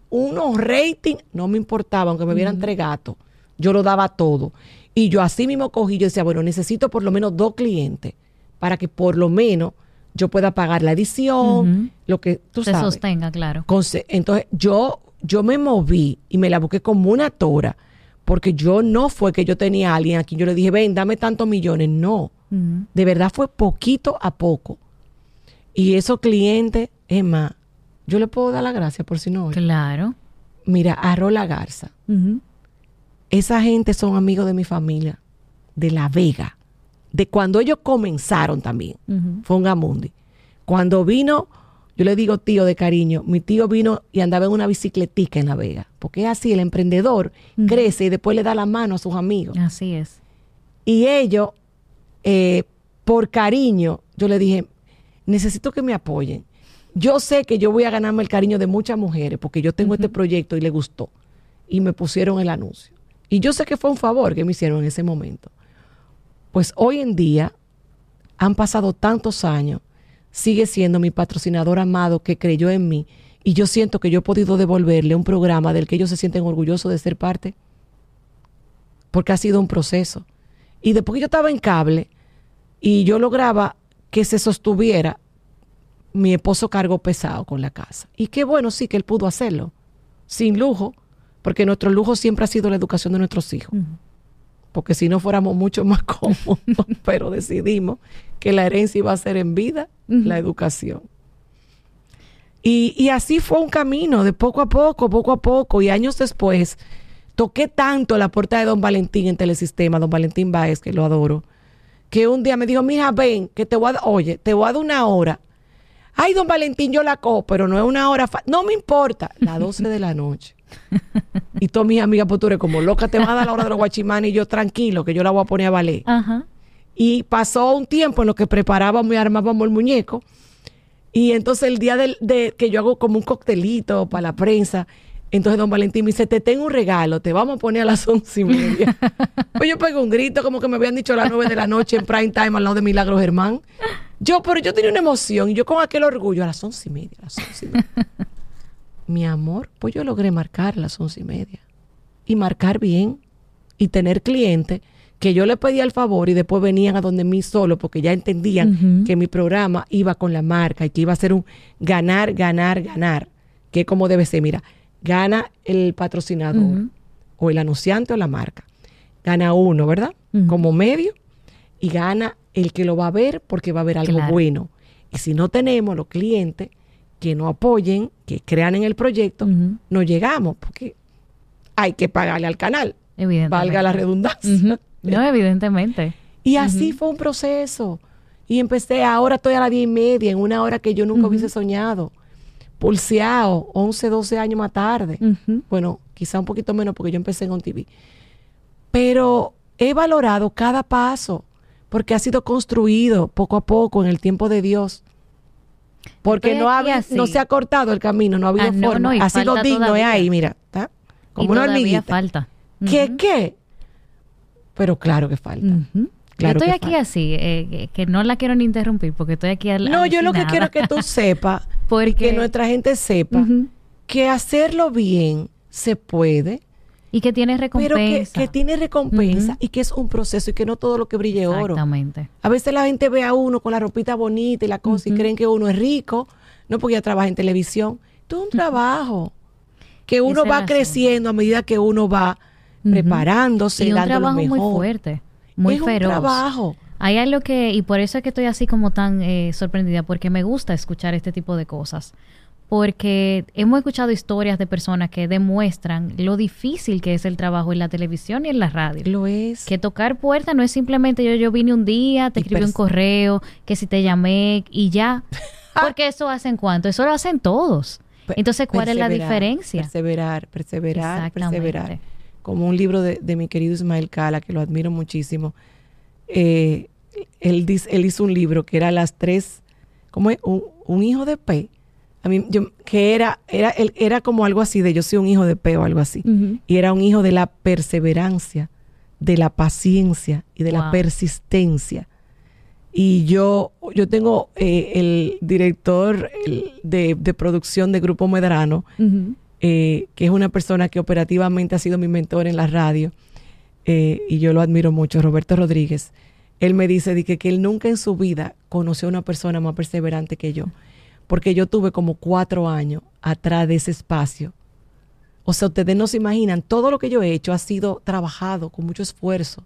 unos ratings, no me importaba, aunque me vieran tres gatos, yo lo daba todo. Y yo así mismo cogí, yo decía, bueno, necesito por lo menos dos clientes para que por lo menos yo pueda pagar la edición, lo que tú Se sabes. sostenga, claro. Entonces, yo, yo me moví y me la busqué como una tora, porque yo no fue que yo tenía a alguien aquí, yo le dije, ven, dame tantos millones, no. De verdad fue poquito a poco. Y esos clientes, es más, yo le puedo dar la gracia por si no. Claro. Mira, a Rola Garza. Esa gente son amigos de mi familia, de La Vega, de cuando ellos comenzaron también. Fue un Gamundi. Cuando vino, yo le digo tío de cariño, mi tío vino y andaba en una bicicletica en La Vega. Porque es así, el emprendedor crece y después le da la mano a sus amigos. Así es. Y ellos, eh, por cariño, yo le dije, necesito que me apoyen. Yo sé que yo voy a ganarme el cariño de muchas mujeres porque yo tengo este proyecto y le gustó. Y me pusieron el anuncio. Y yo sé que fue un favor que me hicieron en ese momento. Pues hoy en día han pasado tantos años, sigue siendo mi patrocinador amado que creyó en mí y yo siento que yo he podido devolverle un programa del que ellos se sienten orgullosos de ser parte. Porque ha sido un proceso. Y después que yo estaba en cable y yo lograba que se sostuviera, mi esposo cargó pesado con la casa. Y qué bueno, sí, que él pudo hacerlo, sin lujo, porque nuestro lujo siempre ha sido la educación de nuestros hijos. porque si no fuéramos mucho más <laughs> cómodos, pero decidimos que la herencia iba a ser en vida la educación. Y, y, así fue un camino, de poco a poco, poco a poco, y años después, toqué tanto la puerta de don Valentín en Telesistema, don Valentín Báez, que lo adoro, que un día me dijo, mija, ven, que te voy a, oye, te voy a dar una hora. Ay, don Valentín, yo la cojo, pero no es una hora, no me importa, las 12 de la noche. <laughs> y todas mis amigas, pues tú eres como loca, te va a dar la hora de los guachimanes y yo tranquilo, que yo la voy a poner a valer. Y pasó un tiempo en lo que preparábamos y armábamos el muñeco. Y entonces el día de, que yo hago como un coctelito para la prensa, entonces don Valentín me dice, te tengo un regalo, te vamos a poner a las once y media. <laughs> pues yo pego un grito como que me habían dicho a las nueve de la noche en prime time al lado de Milagro Germán. Yo, pero yo tenía una emoción y yo con aquel orgullo a las once y media, a las once y media. Mi amor, pues yo logré marcar a las once y media. Y marcar bien. Y tener clientes que yo le pedía el favor y después venían a donde mí solo porque ya entendían que mi programa iba con la marca y que iba a ser un ganar, ganar, ganar. Que como debe ser, mira, gana el patrocinador o el anunciante o la marca. Gana uno, ¿verdad? Como medio y gana el que lo va a ver porque va a ver algo bueno. Y si no tenemos los clientes que no apoyen, que crean en el proyecto, no llegamos porque hay que pagarle al canal. Valga la redundancia. No, evidentemente. Y así fue un proceso. Y empecé, ahora estoy a las diez y media, en una hora que yo nunca hubiese soñado pulseado 11, 12 años más tarde. Bueno, quizá un poquito menos porque yo empecé en TV. Pero he valorado cada paso porque ha sido construido poco a poco en el tiempo de Dios. Porque no, ha, no se ha cortado el camino, no ha habido ah, forma. ha sido digno, es ahí, mira. Como una hormiguita. falta. ¿Qué, qué? Pero claro que falta. yo estoy aquí así, eh, que no la quiero ni interrumpir porque estoy aquí. No, yo lo que quiero es que tú sepas porque que nuestra gente sepa que hacerlo bien se puede. Y que tiene recompensa. Pero que, tiene recompensa y que es un proceso y que no todo lo que brille oro. Exactamente. A veces la gente ve a uno con la ropita bonita y la cosa y creen que uno es rico, no porque ya trabaja en televisión. Todo un trabajo que uno va creciendo a medida que uno va preparándose, y un trabajo muy fuerte, muy es feroz. Un trabajo. Hay algo que, y por eso es que estoy así como tan eh, sorprendida, porque me gusta escuchar este tipo de cosas. Porque hemos escuchado historias de personas que demuestran lo difícil que es el trabajo en la televisión y en la radio. Lo es. Que tocar puertas no es simplemente yo, yo vine un día, te escribí un correo, que si te llamé y ya. <laughs> Porque eso hacen cuánto, eso lo hacen todos. Entonces, ¿cuál es la diferencia? Perseverar, perseverar, perseverar. Como un libro de, de mi querido Ismael Cala, que lo admiro muchísimo eh, él, él, hizo un libro que era las tres, como un, un, hijo de P. A mí, yo, que era, era, él, era como algo así de yo soy un hijo de P o algo así. Y era un hijo de la perseverancia, de la paciencia y de la persistencia. Y yo, yo tengo eh, el director de, de, producción de Grupo Medrano, eh, que es una persona que operativamente ha sido mi mentor en la radio eh, y yo lo admiro mucho, Roberto Rodríguez, él me dice que, que él nunca en su vida conoció a una persona más perseverante que yo, porque yo tuve como cuatro años atrás de ese espacio. O sea, ustedes no se imaginan, todo lo que yo he hecho ha sido trabajado con mucho esfuerzo,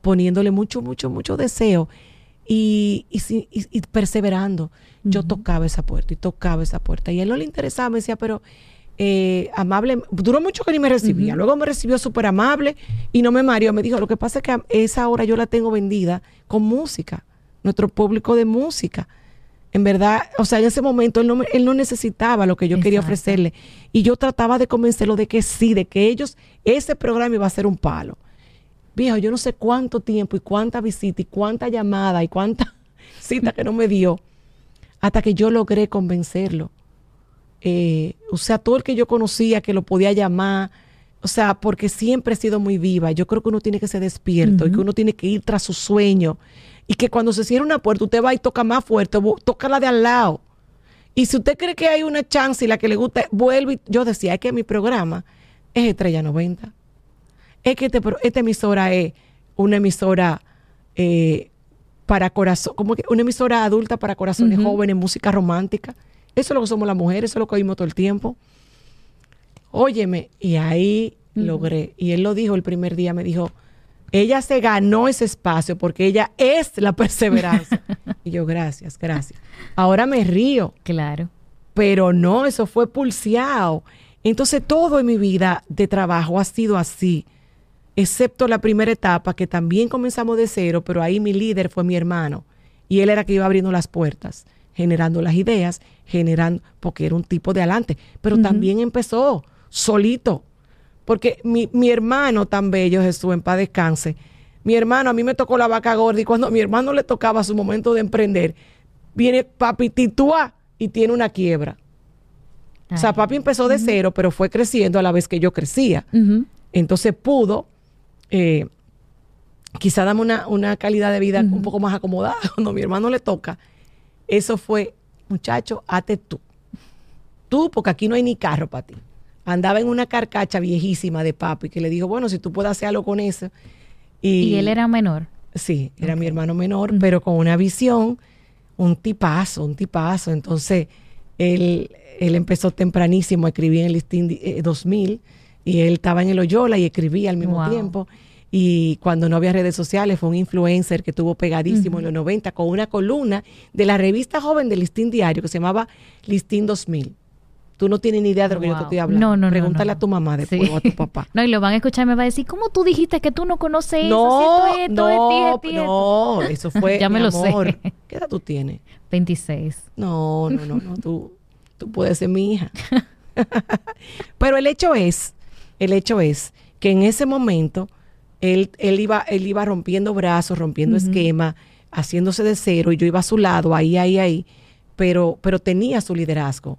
poniéndole mucho, mucho, mucho deseo y, y, perseverando. Yo tocaba esa puerta y tocaba esa puerta. Y a él no le interesaba, me decía, pero eh, amable, duró mucho que ni me recibía, luego me recibió súper amable y no me mareó, me dijo, lo que pasa es que esa hora yo la tengo vendida con música, nuestro público de música. En verdad, o sea, en ese momento él no, él no necesitaba lo que yo quería ofrecerle. Y yo trataba de convencerlo de que sí, de que ellos, ese programa iba a ser un palo. Viejo, yo no sé cuánto tiempo y cuánta visita y cuánta llamada y cuánta <laughs> cita que no me dio hasta que yo logré convencerlo eh, o sea, todo el que yo conocía que lo podía llamar, o sea, porque siempre he sido muy viva. Yo creo que uno tiene que ser despierto y que uno tiene que ir tras su sueño. Y que cuando se cierra una puerta, usted va y toca más fuerte, toca la de al lado. Y si usted cree que hay una chance y la que le gusta, vuelve. yo decía, es que mi programa es Estrella 90. Es que este, esta emisora es una emisora eh, para corazón, como que una emisora adulta para corazones jóvenes, música romántica. Eso es lo que somos las mujeres, eso es lo que oímos todo el tiempo. Óyeme, y ahí logré. Y él lo dijo el primer día, me dijo, Ella se ganó ese espacio porque ella es la perseverancia. <laughs> y yo, gracias, gracias. Ahora me río. Claro. Pero no, eso fue pulseado. Entonces todo en mi vida de trabajo ha sido así, excepto la primera etapa que también comenzamos de cero, pero ahí mi líder fue mi hermano y él era que iba abriendo las puertas, generando las ideas, generando, porque era un tipo de adelante, pero también empezó solito, porque mi, mi, hermano tan bello, Jesús, en paz descanse, mi hermano, a mí me tocó la vaca gorda y cuando a mi hermano le tocaba su momento de emprender, viene papi titúa y tiene una quiebra. O sea, papi empezó de cero, pero fue creciendo a la vez que yo crecía. Entonces pudo, eh, quizá dame una, una, calidad de vida un poco más acomodada <laughs> cuando a mi hermano le toca. Eso fue, muchacho, hazte tú. Tú, porque aquí no hay ni carro para ti. Andaba en una carcacha viejísima de papi que le dijo, bueno, si tú puedes hacer algo con eso. Y, él era menor. Sí, era mi hermano menor, pero con una visión, un tipazo, un tipazo. Entonces, él, él empezó tempranísimo a escribir en el listín 2000 eh, y él estaba en el Oyola y escribía al mismo tiempo. Y cuando no había redes sociales, fue un influencer que tuvo pegadísimo en los 90 con una columna de la revista joven del Listín Diario que se llamaba Listín 2000. Tú no tienes ni idea de lo que yo te estoy hablando. No, no, Pregúntale a tu mamá después o a tu papá. <laughs> no, y lo van a escuchar y me va a decir, ¿cómo tú dijiste que tú no conoces no, eso? Si no, no, eso fue, <laughs> ya me lo sé. <laughs> ¿Qué edad tú tienes? 26. No, no, no, no, tú, tú puedes ser mi hija. Pero el hecho es, el hecho es que en ese momento él, él, iba, él iba rompiendo brazos, rompiendo esquema, haciéndose de cero, y yo iba a su lado, ahí, ahí, ahí, pero, pero tenía su liderazgo.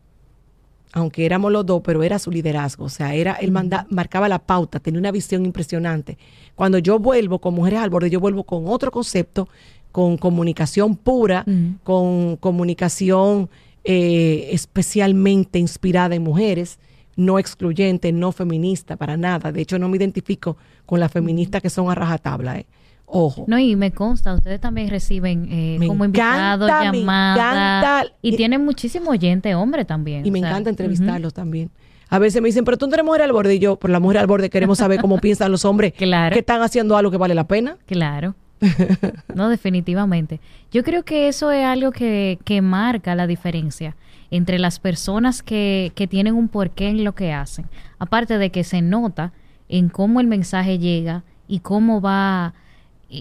Aunque éramos los dos, pero era su liderazgo. O sea, era, él manda, marcaba la pauta, tenía una visión impresionante. Cuando yo vuelvo con Mujeres al Borde, yo vuelvo con otro concepto, con comunicación pura, con comunicación eh, especialmente inspirada en mujeres, no excluyente, no feminista, para nada. De hecho, no me identifico con las feministas que son a rajatabla. Eh. Ojo. No, y me consta, ustedes también reciben eh, como invitados, llamadas. Y, tienen muchísimo oyente hombre también. Y me encanta entrevistarlos también. A veces me dicen, pero tú no eres mujer al borde. Y yo, por la mujer al borde, queremos saber cómo <laughs> piensan los hombres claro. que están haciendo algo que vale la pena. Claro. <laughs> no, definitivamente. Yo creo que eso es algo que, que marca la diferencia entre las personas que, que tienen un porqué en lo que hacen. Aparte de que se nota en cómo el mensaje llega y cómo va,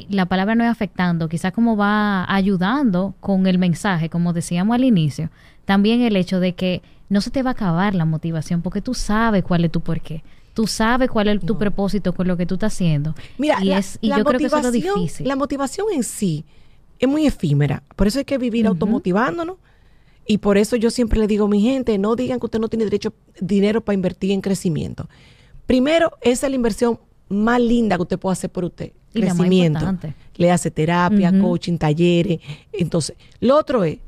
la palabra no es afectando, quizás cómo va ayudando con el mensaje, como decíamos al inicio. También el hecho de que no se te va a acabar la motivación porque tú sabes cuál es tu porqué. Tú sabes cuál es tu propósito con lo que tú estás haciendo. Mira, y, es, y yo creo que eso es lo difícil. La motivación en sí es muy efímera. Por eso hay que vivir automotivándonos. Y por eso yo siempre le digo a mi gente, no digan que usted no tiene derecho dinero para invertir en crecimiento. Primero, esa es la inversión más linda que usted puede hacer por usted. crecimiento. Le hace terapia, coaching, talleres. Entonces, lo otro es,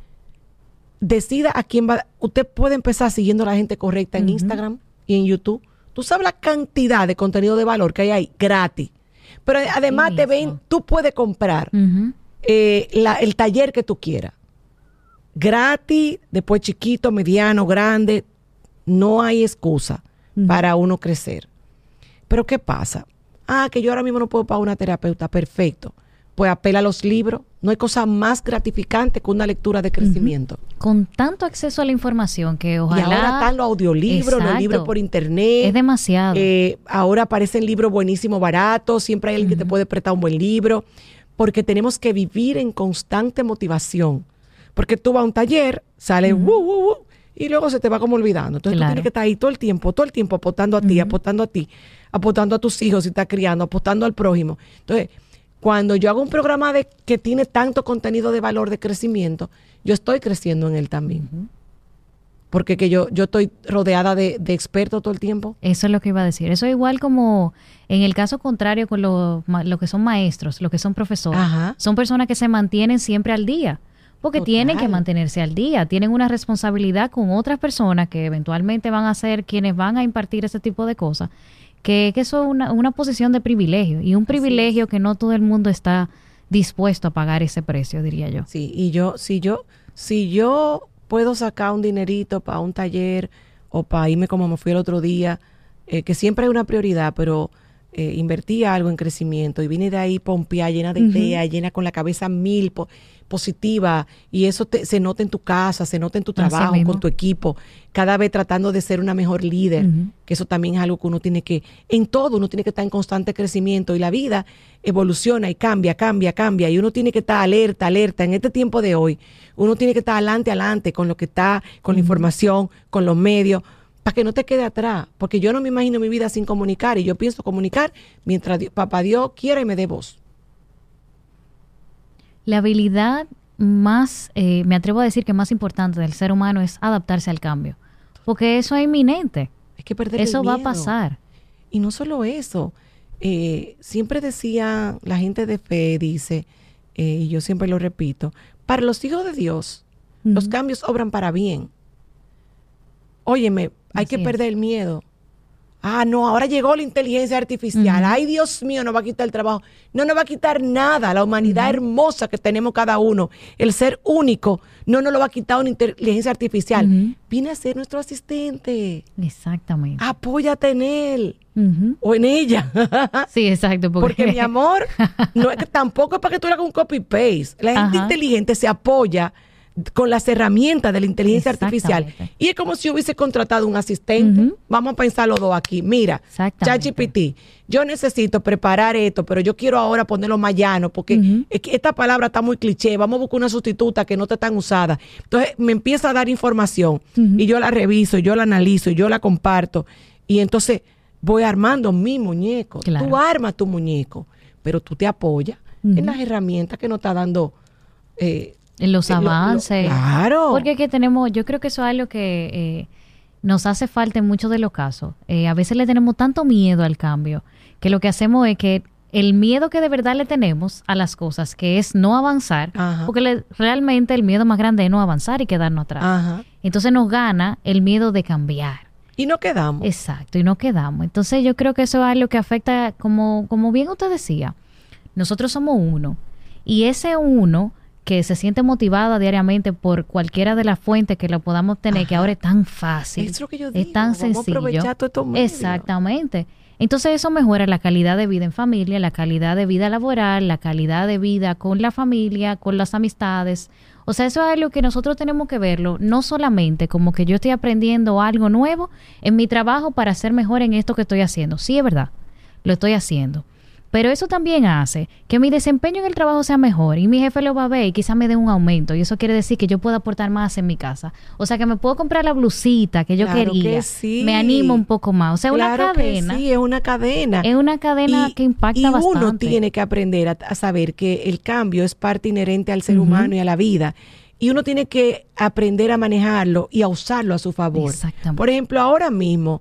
decida a quién va. Usted puede empezar siguiendo a la gente correcta en Instagram y en YouTube Tú sabes la cantidad de contenido de valor que hay ahí gratis. Pero además te ven, tú puedes comprar eh, el taller que tú quieras. Gratis, después chiquito, mediano, grande. No hay excusa para uno crecer. Pero ¿qué pasa? Ah, que yo ahora mismo no puedo pagar una terapeuta. Perfecto pues apela a los libros. No hay cosa más gratificante que una lectura de crecimiento. Con tanto acceso a la información que ojalá... Y ahora están los audiolibros, los libros por internet. Es demasiado. Eh, ahora aparecen libros buenísimos, baratos. Siempre hay alguien que te puede prestar un buen libro. Porque tenemos que vivir en constante motivación. Porque tú vas a un taller, sale y luego se te va como olvidando. Entonces tú tienes que estar ahí todo el tiempo, todo el tiempo apostando a ti, apostando a ti, apostando a tus hijos si estás criando, apostando al prójimo. Entonces cuando yo hago un programa de, que tiene tanto contenido de valor de crecimiento, yo estoy creciendo en él también. Porque que yo, yo estoy rodeada de, expertos todo el tiempo. Eso es lo que iba a decir. Eso es igual como en el caso contrario con lo, que son maestros, lo que son profesores. Son personas que se mantienen siempre al día. Porque tienen que mantenerse al día, tienen una responsabilidad con otras personas que eventualmente van a ser quienes van a impartir ese tipo de cosas que, eso es una, una, posición de privilegio y un privilegio que no todo el mundo está dispuesto a pagar ese precio, diría yo. Sí, y yo, si yo, si yo puedo sacar un dinerito para un taller o para irme como me fui el otro día, eh, que siempre hay una prioridad, pero eh, invertí algo en crecimiento y vine de ahí pompeada, llena de ideas, llena con la cabeza mil, positiva, y eso se nota en tu casa, se nota en tu trabajo, con tu equipo, cada vez tratando de ser una mejor líder, que eso también es algo que uno tiene que, en todo, uno tiene que estar en constante crecimiento y la vida evoluciona y cambia, cambia, cambia, y uno tiene que estar alerta, alerta, en este tiempo de hoy, uno tiene que estar adelante, adelante con lo que está, con la información, con los medios, para que no te quede atrás, porque yo no me imagino mi vida sin comunicar y yo pienso comunicar mientras papá Dios quiera y me dé voz. La habilidad más, eh, me atrevo a decir que más importante del ser humano es adaptarse al cambio, porque eso es inminente. Es que perder Eso va a pasar. Y no solo eso, eh, siempre decía la gente de fe, dice, eh, y yo siempre lo repito, para los hijos de Dios, los cambios obran para bien. Óyeme, hay que perder el miedo. Ah, no, ahora llegó la inteligencia artificial. Ay, Dios mío, no va a quitar el trabajo. No nos va a quitar nada. La humanidad hermosa que tenemos cada uno, el ser único, no nos lo va a quitar una inteligencia artificial. Viene a ser nuestro asistente. Exactamente. Apóyate en él o en ella. sí, exacto. Porque, mi amor, no es que <laughs> tampoco es para que tú hagas un copy-paste. La gente inteligente se apoya con las herramientas de la inteligencia artificial. Y es como si hubiese contratado un asistente. Vamos a pensar los dos aquí. Mira, ChatGPT, yo necesito preparar esto, pero yo quiero ahora ponerlo más llano porque esta palabra está muy cliché. Vamos a buscar una sustituta que no está tan usada. Entonces me empieza a dar información y yo la reviso, yo la analizo, yo la comparto. Y entonces voy armando mi muñeco. Tú armas tu muñeco, pero tú te apoyas en las herramientas que nos está dando. Eh, los avances. claro. Porque que tenemos, yo creo que eso es algo que eh, nos hace falta en muchos de los casos. Eh, a veces le tenemos tanto miedo al cambio que lo que hacemos es que el miedo que de verdad le tenemos a las cosas, que es no avanzar, porque realmente el miedo más grande es no avanzar y quedarnos atrás. Entonces nos gana el miedo de cambiar. Y no quedamos. Exacto, y no quedamos. Entonces yo creo que eso es algo que afecta, como, como bien usted decía, nosotros somos uno. Y ese uno que se siente motivada diariamente por cualquiera de las fuentes que lo podamos tener, que ahora es tan fácil. Es lo que yo digo. Es tan sencillo. Exactamente. Entonces eso mejora la calidad de vida en familia, la calidad de vida laboral, la calidad de vida con la familia, con las amistades. O sea, eso es algo que nosotros tenemos que verlo, no solamente como que yo estoy aprendiendo algo nuevo en mi trabajo para ser mejor en esto que estoy haciendo. Sí, es verdad, lo estoy haciendo. Pero eso también hace que mi desempeño en el trabajo sea mejor y mi jefe lo va a ver y quizá me dé un aumento. Y eso quiere decir que yo puedo aportar más en mi casa. O sea, que me puedo comprar la blusita que yo quería. Me animo un poco más. O sea, una cadena. sí, es una cadena. Es una cadena que impacta y bastante. uno tiene que aprender a, saber que el cambio es parte inherente al ser humano y a la vida y uno tiene que aprender a manejarlo y a usarlo a su favor. Exactamente. Por ejemplo, ahora mismo,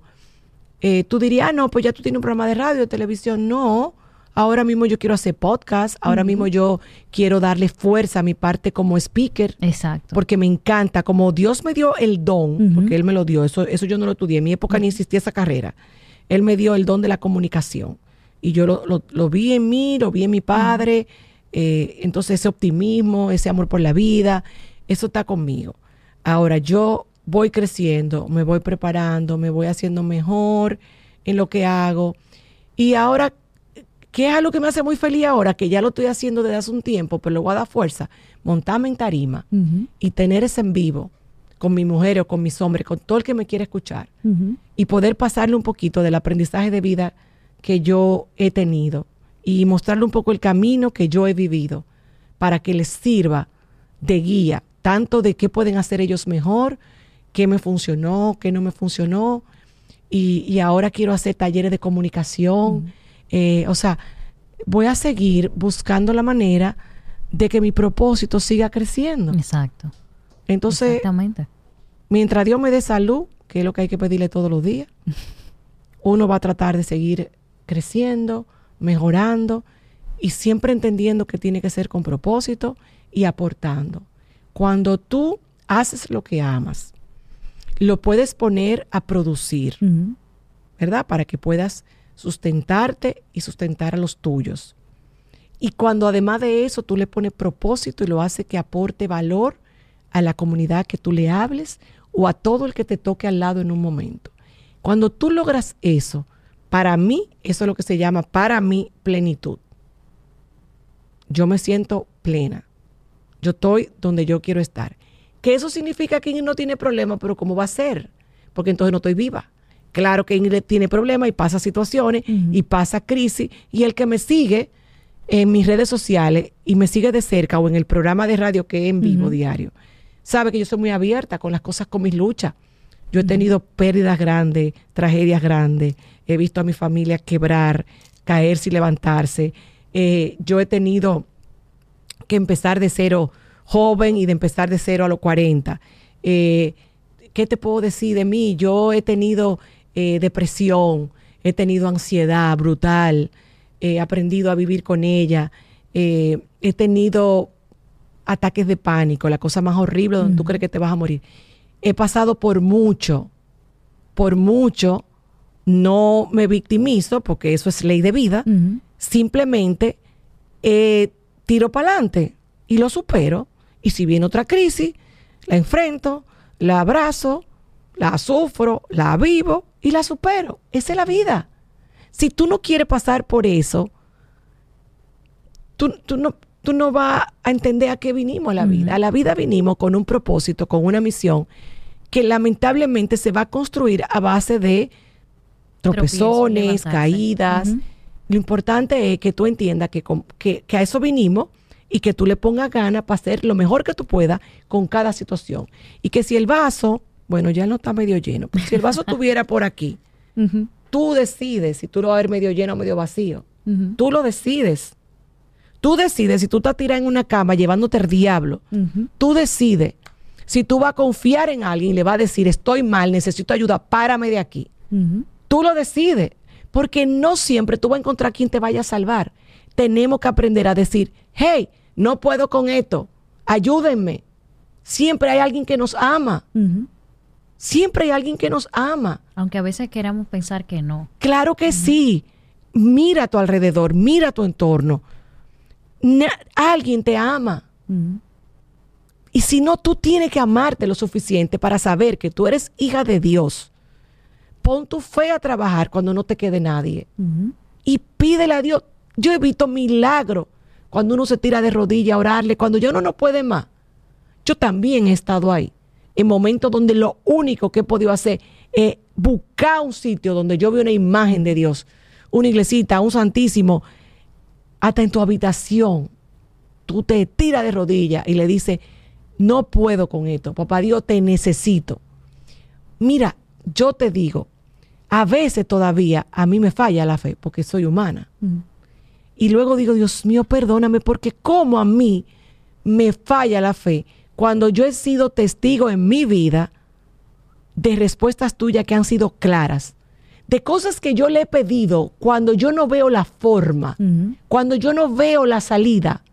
eh, tú dirías, ah, no, pues ya tú tienes un programa de radio, de televisión. No, Ahora mismo yo quiero hacer podcast, ahora mismo yo quiero darle fuerza a mi parte como speaker. Exacto. Porque me encanta, como Dios me dio el don, porque Él me lo dio, eso, eso yo no lo estudié, en mi época ni existía esa carrera. Él me dio el don de la comunicación. Y yo lo, vi en mí, lo vi en mi padre. Eh, entonces ese optimismo, ese amor por la vida, eso está conmigo. Ahora yo voy creciendo, me voy preparando, me voy haciendo mejor en lo que hago. Y ahora ¿Qué es algo que me hace muy feliz ahora? Que ya lo estoy haciendo desde hace un tiempo, pero voy a dar fuerza. Montarme en tarima y tener ese en vivo con mi mujer o con mis hombres, con todo el que me quiere escuchar. Y poder pasarle un poquito del aprendizaje de vida que yo he tenido y mostrarle un poco el camino que yo he vivido para que les sirva de guía, tanto de qué pueden hacer ellos mejor, qué me funcionó, qué no me funcionó. Y, ahora quiero hacer talleres de comunicación. Eh, o sea, voy a seguir buscando la manera de que mi propósito siga creciendo. Exacto. Entonces, mientras Dios me dé salud, que es lo que hay que pedirle todos los días, <laughs> uno va a tratar de seguir creciendo, mejorando y siempre entendiendo que tiene que ser con propósito y aportando. Cuando tú haces lo que amas, lo puedes poner a producir, ¿verdad? Para que puedas sustentarte y sustentar a los tuyos. Y cuando además de eso tú le pones propósito y lo hace que aporte valor a la comunidad que tú le hables o a todo el que te toque al lado en un momento. Cuando tú logras eso, Para mí, eso es lo que se llama, para mí, plenitud. Yo me siento plena. Yo estoy donde yo quiero estar. Que eso significa que no tiene problema, pero ¿cómo va a ser? Porque entonces no estoy viva. Claro que Ingrid tiene problemas y pasa situaciones y pasa crisis. Y el que me sigue en mis redes sociales y me sigue de cerca o en el programa de radio que es en vivo diario, sabe que yo soy muy abierta con las cosas, con mis luchas. Yo he tenido pérdidas grandes, tragedias grandes, he visto a mi familia quebrar, caerse y levantarse. Eh, yo he tenido que empezar de cero joven y de empezar de cero a los 40. Eh, ¿Qué te puedo decir de mí? Yo he tenido eh, depresión, he tenido ansiedad brutal, he aprendido a vivir con ella, he tenido ataques de pánico, la cosa más horrible donde tú crees que te vas a morir. He pasado por mucho, por mucho, no me victimizo porque eso es ley de vida, simplemente eh, tiro para adelante y lo supero. Y si viene otra crisis, la enfrento, la abrazo, la sufro, la vivo y la supero. Esa es la vida. Si tú no quieres pasar por eso, tú, tú no, tú no vas a entender a qué vinimos a la vida. A la vida vinimos con un propósito, con una misión que lamentablemente se va a construir a base de tropezones, caídas. Lo importante es que tú entiendas que, que, a eso vinimos y que tú le pongas ganas para hacer lo mejor que tú puedas con cada situación. Y que si el vaso, bueno, ya no está medio lleno, pero si el vaso <laughs> estuviera por aquí, tú decides si tú lo vas a ver medio lleno o medio vacío. Tú lo decides. Tú decides si tú estás tirada en una cama llevándote el diablo. Tú decides si tú vas a confiar en alguien y le vas a decir, estoy mal, necesito ayuda, párame de aquí. Tú lo decides, porque no siempre tú vas a encontrar quien te vaya a salvar. Tenemos que aprender a decir, hey, no puedo con esto, ayúdenme. Siempre hay alguien que nos ama. Siempre hay alguien que nos ama. Aunque a veces queramos pensar que no. Claro que sí. Mira a tu alrededor, mira a tu entorno alguien te ama. Y si no, tú tienes que amarte lo suficiente para saber que tú eres hija de Dios. Pon tu fe a trabajar cuando no te quede nadie. Y pídele a Dios. Yo he visto milagros cuando uno se tira de rodillas a orarle, cuando yo no no puede más. Yo también he estado ahí. En momentos donde lo único que he podido hacer es buscar un sitio donde yo veo una imagen de Dios, una iglesita, un santísimo, hasta en tu habitación, tú te tiras de rodillas y le dices, no puedo con esto, papá Dios, te necesito. Mira, yo te digo, a veces todavía a mí me falla la fe porque soy humana. Mm. Y luego digo, Dios mío, perdóname porque como a mí me falla la fe cuando yo he sido testigo en mi vida de respuestas tuyas que han sido claras de cosas que yo le he pedido cuando yo no veo la forma, cuando yo no veo la salida.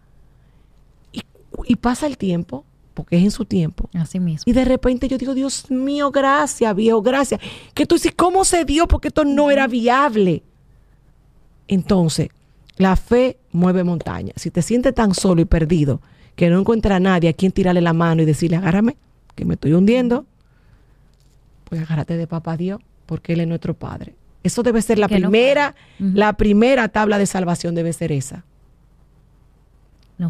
Y, pasa el tiempo, porque es en su tiempo. Así mismo. Y de repente yo digo, Dios mío, gracias, viejo, gracias. Que tú dices, ¿cómo se dio? Porque esto no era viable. Entonces, la fe mueve montañas. Si te sientes tan solo y perdido que no encuentra a nadie a quien tirarle la mano y decirle, agárrame, que me estoy hundiendo, pues agárrate de papá Dios porque Él es nuestro Padre. Eso debe ser la primera, la primera tabla de salvación debe ser esa.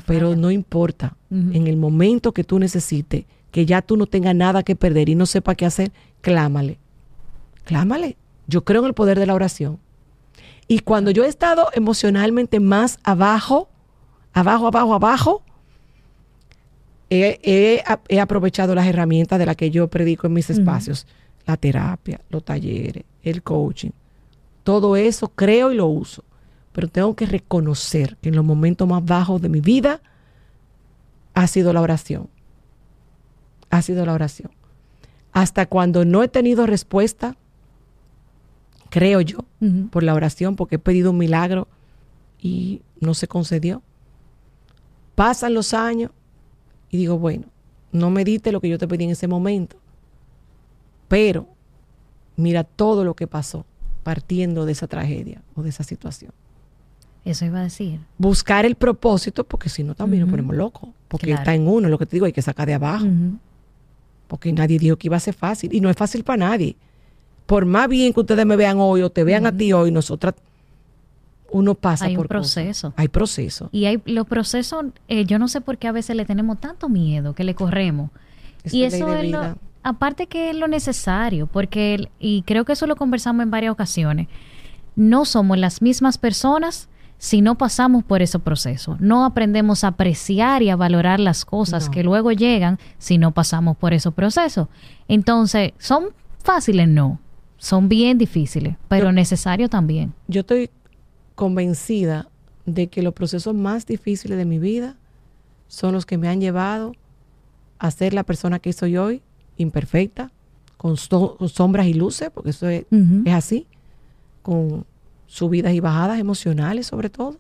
Pero no importa, en el momento que tú necesites, que ya tú no tengas nada que perder y no sepa qué hacer, clámale. Clámale. Yo creo en el poder de la oración. Y cuando yo he estado emocionalmente más abajo, abajo, abajo, abajo, he, aprovechado las herramientas de las que yo predico en mis espacios la terapia, los talleres, el coaching. Todo eso creo y lo uso. Pero tengo que reconocer que en los momentos más bajos de mi vida ha sido la oración. Ha sido la oración. Hasta cuando no he tenido respuesta, creo yo, por la oración, porque he pedido un milagro y no se concedió. Pasan los años y digo, bueno, no me diste lo que yo te pedí en ese momento. Pero mira todo lo que pasó partiendo de esa tragedia o de esa situación. Eso iba a decir. Buscar el propósito, porque si no también nos ponemos locos. Porque está en uno, lo que te digo, hay que sacar de abajo. Porque nadie dijo que iba a ser fácil. Y no es fácil para nadie. por más bien que ustedes me vean hoy o te vean a ti hoy, nosotras, uno pasa Hay un por cosas. proceso. Hay proceso. Y hay los procesos, eh, yo no sé por qué a veces le tenemos tanto miedo que le corremos. Esa y es eso es lo, aparte que es lo necesario, porque, y creo que eso lo conversamos en varias ocasiones, no somos las mismas personas si no pasamos por ese proceso. No aprendemos a apreciar y a valorar las cosas No. que luego llegan si no pasamos por esos procesos. Entonces, ¿son fáciles? No. Son bien difíciles, pero necesarios también. Yo estoy convencida de que los procesos más difíciles de mi vida son los que me han llevado a ser la persona que soy hoy, imperfecta, con, so- con sombras y luces, porque eso es, así, con subidas y bajadas emocionales sobre todo,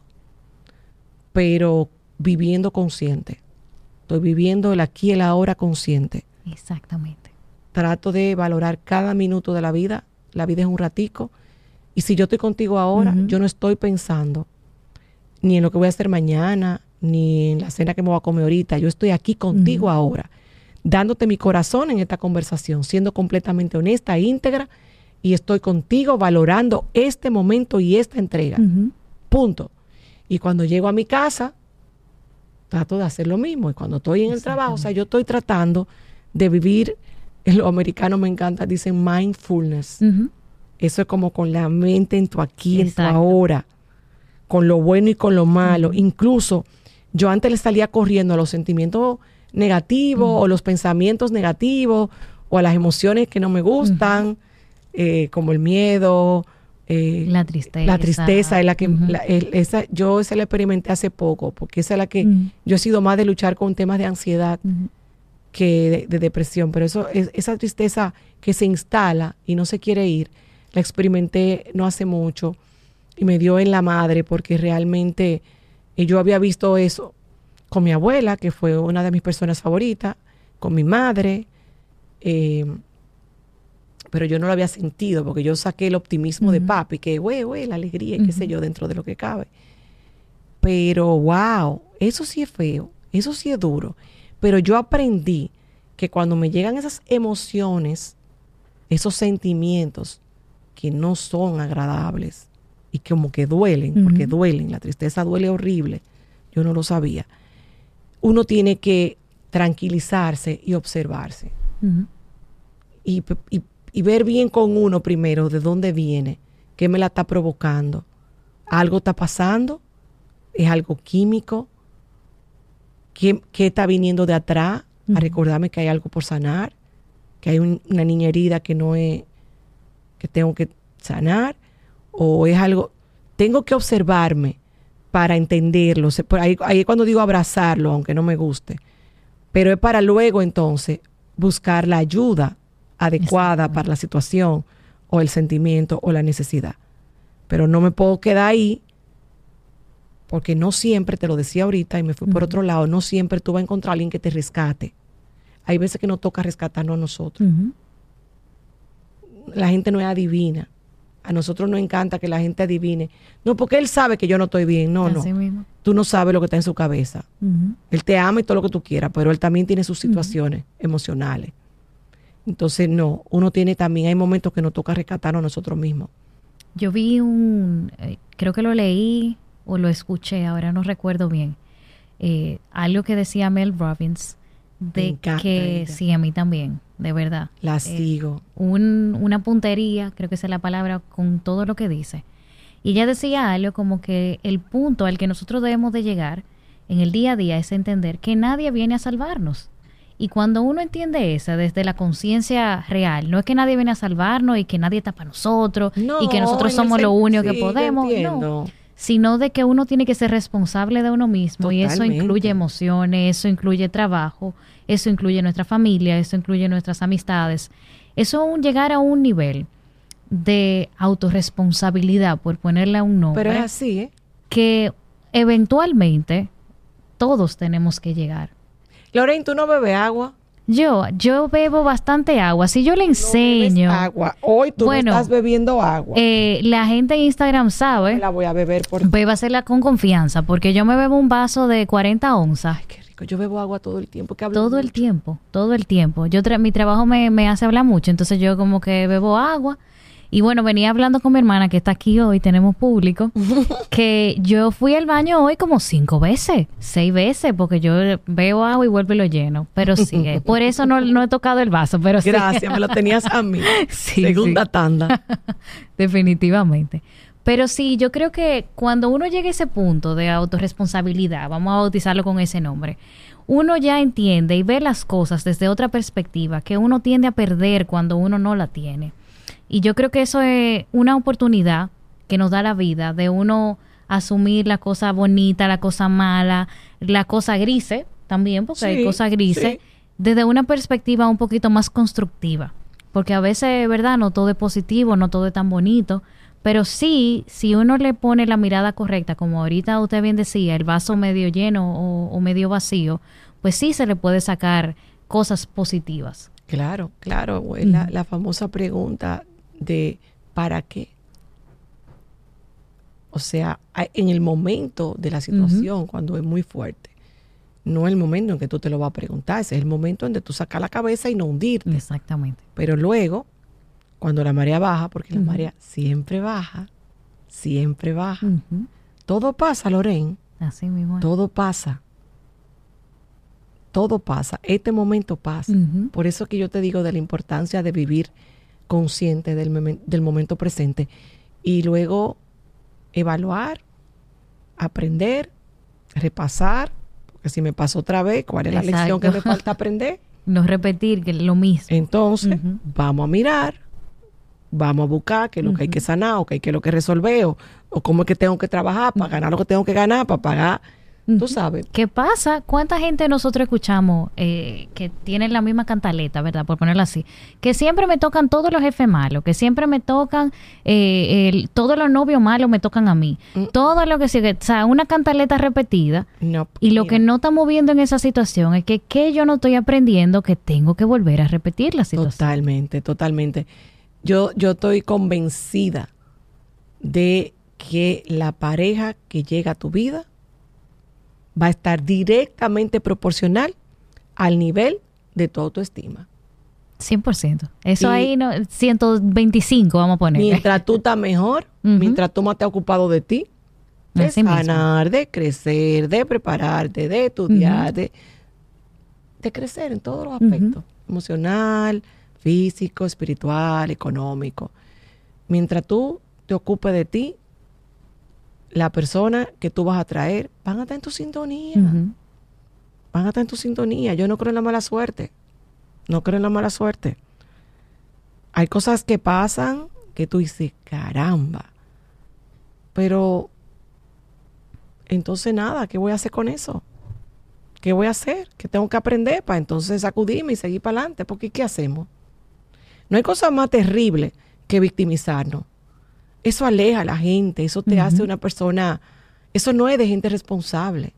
pero viviendo consciente. Estoy viviendo el aquí y el ahora consciente. Exactamente. Trato de valorar cada minuto de la vida. La vida es un ratico. Y si yo estoy contigo ahora, yo no estoy pensando ni en lo que voy a hacer mañana, ni en la cena que me voy a comer ahorita. Yo estoy aquí contigo ahora, dándote mi corazón en esta conversación, siendo completamente honesta, íntegra, y estoy contigo valorando este momento y esta entrega. Punto. Y cuando llego a mi casa, trato de hacer lo mismo. Y cuando estoy en el trabajo, o sea, yo estoy tratando de vivir, en los americanos me encanta, dicen mindfulness. Eso es como con la mente en tu aquí, en tu ahora, con lo bueno y con lo malo. Incluso yo antes le salía corriendo a los sentimientos negativos o los pensamientos negativos o a las emociones que no me gustan, eh, como el miedo, eh, La tristeza. la tristeza es la que Ujú. la- el- esa, yo esa la experimenté hace poco, porque esa es la que yo he sido más de luchar con temas de ansiedad que de, de depresión, pero eso es, esa tristeza que se instala y no se quiere ir, la experimenté no hace mucho y me dio en la madre porque realmente eh, yo había visto eso con mi abuela, que fue una de mis personas favoritas, con mi madre, eh, pero yo no lo había sentido porque yo saqué el optimismo de papi, que güey, güey, la alegría y qué sé yo, dentro de lo que cabe. Pero wow, eso sí es feo, eso sí es duro. Pero yo aprendí que cuando me llegan esas emociones, esos sentimientos que no son agradables y como que duelen, porque duelen, la tristeza duele horrible, yo no lo sabía. Uno tiene que tranquilizarse y observarse y, y- y ver bien con uno primero de dónde viene, qué me la está provocando. ¿Algo está pasando? ¿Es algo químico? ¿Qué, qué está viniendo de atrás? A recordarme que hay algo por sanar, que hay un- una niña herida que no es, que tengo que sanar, o es algo, tengo que observarme para entenderlo. Ahí, ahí es cuando digo abrazarlo, aunque no me guste. Pero es para luego entonces buscar la ayuda adecuada para la situación o el sentimiento o la necesidad. Pero no me puedo quedar ahí porque no siempre, te lo decía ahorita y me fui por otro lado, no siempre tú vas a encontrar a alguien que te rescate. Hay veces que nos toca rescatarnos a nosotros. La gente no es adivina. A nosotros nos encanta que la gente adivine. No, porque él sabe que yo no estoy bien. No, Así no. mismo. Tú no sabes lo que está en su cabeza. Él te ama y todo lo que tú quieras, pero él también tiene sus situaciones emocionales. Entonces, no, uno tiene también, hay momentos que nos toca rescatarnos a nosotros mismos. Yo vi un, eh, creo que lo leí o lo escuché, ahora no recuerdo bien, eh, algo que decía Mel Robbins, de encanta que sí, a mí también, de verdad. La Eh, un- una puntería, creo que esa es la palabra, con todo lo que dice. Y ella decía algo como que el punto al que nosotros debemos de llegar en el día a día es entender que nadie viene a salvarnos. Y cuando uno entiende eso desde la conciencia real, no es que nadie viene a salvarnos y que nadie está para nosotros y que nosotros somos lo único sí, que podemos, no. Sino de que uno tiene que ser responsable de uno mismo y eso incluye emociones, eso incluye trabajo, eso incluye nuestra familia, eso incluye nuestras amistades. Eso es un llegar a un nivel de autorresponsabilidad, por ponerle a un nombre, Pero es así, ¿eh? que eventualmente todos tenemos que llegar. Lorraine, ¿tú no bebes agua? Yo, yo bebo bastante agua. Si yo le No enseño, agua. Hoy tú no Bueno, estás bebiendo agua. eh, la gente en Instagram Me sabe, la voy a beber por... bébasela con confianza, porque yo me bebo un vaso de 40 onzas Ay, qué rico. Yo bebo agua todo el tiempo. Que hablo todo el mucho. tiempo, todo el tiempo. Yo tra- mi trabajo me, me hace hablar mucho, entonces yo como que bebo agua Y bueno, venía hablando con mi hermana que está aquí hoy, tenemos público, <laughs> que yo fui al baño hoy como cinco veces, seis veces, porque yo veo agua y vuelvo y lo lleno. Pero sí, eh, <laughs> por eso no, no he tocado el vaso, pero sí. Gracias, me lo tenías a mí. <laughs> Sí, Segunda sí. tanda. Definitivamente. Pero sí, yo creo que cuando uno llega a ese punto de autorresponsabilidad, vamos a bautizarlo con ese nombre, uno ya entiende y ve las cosas desde otra perspectiva que uno tiende a perder cuando uno no la tiene. Y yo creo que eso es una oportunidad que nos da la vida de uno asumir la cosa bonita, la cosa mala, la cosa grise también, porque hay cosas grises, sí. desde una perspectiva un poquito más constructiva. Porque a veces, ¿verdad? No todo es positivo, no todo es tan bonito. Pero sí, si uno le pone la mirada correcta, como ahorita usted bien decía, el vaso medio lleno o, o medio vacío, pues sí se le puede sacar cosas positivas. Claro, claro, güey, la, la famosa pregunta de ¿para qué? O sea, en el momento de la situación, cuando es muy fuerte, no es el momento en que tú te lo vas a preguntar, ese es el momento en que tú sacas la cabeza y no hundirte. Exactamente. Pero luego, cuando la marea baja, porque la marea siempre baja, siempre baja, todo pasa, Loren, Así mismo. todo pasa. Todo pasa, este momento pasa. Por eso que yo te digo de la importancia de vivir consciente del, momen- del momento presente y luego evaluar, aprender, repasar, porque si me pasó otra vez, ¿cuál es la lección que me <laughs> falta aprender? No repetir que lo mismo. Entonces, vamos a mirar, vamos a buscar qué es lo que hay que sanar o qué es lo que resolver o, o cómo es que tengo que trabajar para ganar lo que tengo que ganar, para pagar, tú sabes. ¿Qué pasa? ¿Cuánta gente nosotros escuchamos eh, que tienen la misma cantaleta, verdad? Por ponerlo así. Que siempre me tocan todos los jefes malos, que siempre me tocan, eh, el- todos los novios malos me tocan a mí. Mm. Todo lo que sigue, o sea, una cantaleta repetida. No, Y lo que no estamos viendo en esa situación es que, que yo no estoy aprendiendo que tengo que volver a repetir la situación. Totalmente, totalmente. Yo, yo estoy convencida de que la pareja que llega a tu vida va a estar directamente proporcional al nivel de tu autoestima. 100%. Eso Y- ahí, no, 125 vamos a poner. Mientras tú estás mejor, mientras tú más te has ocupado de ti, de Así mismo. sanar, de crecer, de prepararte, de estudiar, de, de crecer en todos los aspectos, emocional, físico, espiritual, económico. Mientras tú te ocupes de ti, la persona que tú vas a traer van a estar en tu sintonía van a estar en tu sintonía. Yo no creo en la mala suerte. No creo en la mala suerte. Hay cosas que pasan que tú dices, caramba. Pero, entonces nada, ¿qué voy a hacer con eso? ¿Qué voy a hacer? ¿Qué tengo que aprender para entonces sacudirme y seguir para adelante? Porque ¿qué hacemos? No hay cosa más terrible que victimizarnos. Eso aleja a la gente, eso te hace una persona, eso no es de gente responsable.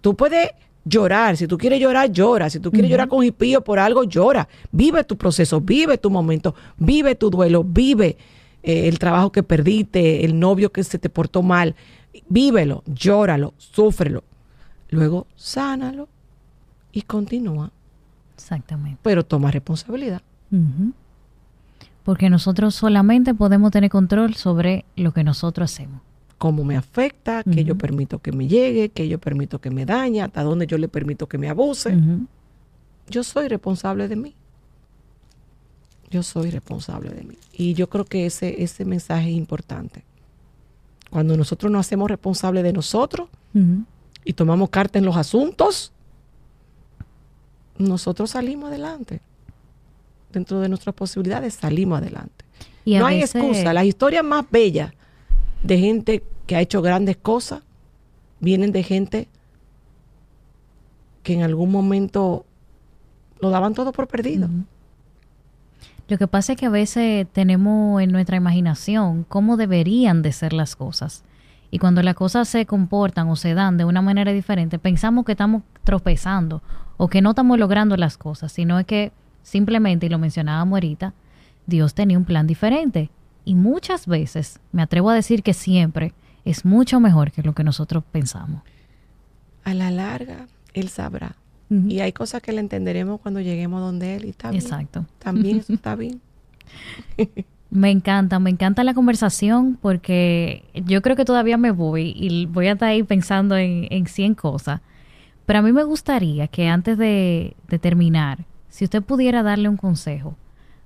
Tú puedes llorar, si tú quieres llorar, llora. Si tú quieres llorar con hipío por algo, llora. Vive tu proceso, vive tu momento, vive tu duelo, vive eh, el trabajo que perdiste, el novio que se te portó mal. Vívelo, llóralo, súfrelo. Luego, sánalo y continúa. Exactamente. Pero toma responsabilidad. Porque nosotros solamente podemos tener control sobre lo que nosotros hacemos. Cómo me afecta, que yo permito que me llegue, que yo permito que me dañe, hasta dónde yo le permito que me abuse. Yo soy responsable de mí. Yo soy responsable de mí. Y yo creo que ese, ese mensaje es importante. Cuando nosotros nos hacemos responsables de nosotros y tomamos carta en los asuntos, nosotros salimos adelante. Dentro de nuestras posibilidades salimos adelante. Y no hay excusa. Las historias más bellas de gente que ha hecho grandes cosas vienen de gente que en algún momento lo daban todo por perdido. Lo que pasa es que a veces tenemos en nuestra imaginación cómo deberían de ser las cosas. Y cuando las cosas se comportan o se dan de una manera diferente, pensamos que estamos tropezando o que no estamos logrando las cosas, sino es que simplemente, y lo mencionábamos ahorita, Dios tenía un plan diferente. Y muchas veces, me atrevo a decir que siempre, es mucho mejor que lo que nosotros pensamos. A la larga, Él sabrá. Y hay cosas que le entenderemos cuando lleguemos donde Él y está bien. Exacto. También eso <laughs> está bien. <laughs> Me encanta, me encanta la conversación porque yo creo que todavía me voy y voy a estar ahí pensando en, en 100 cosas. Pero a mí me gustaría que antes de, de terminar, si usted pudiera darle un consejo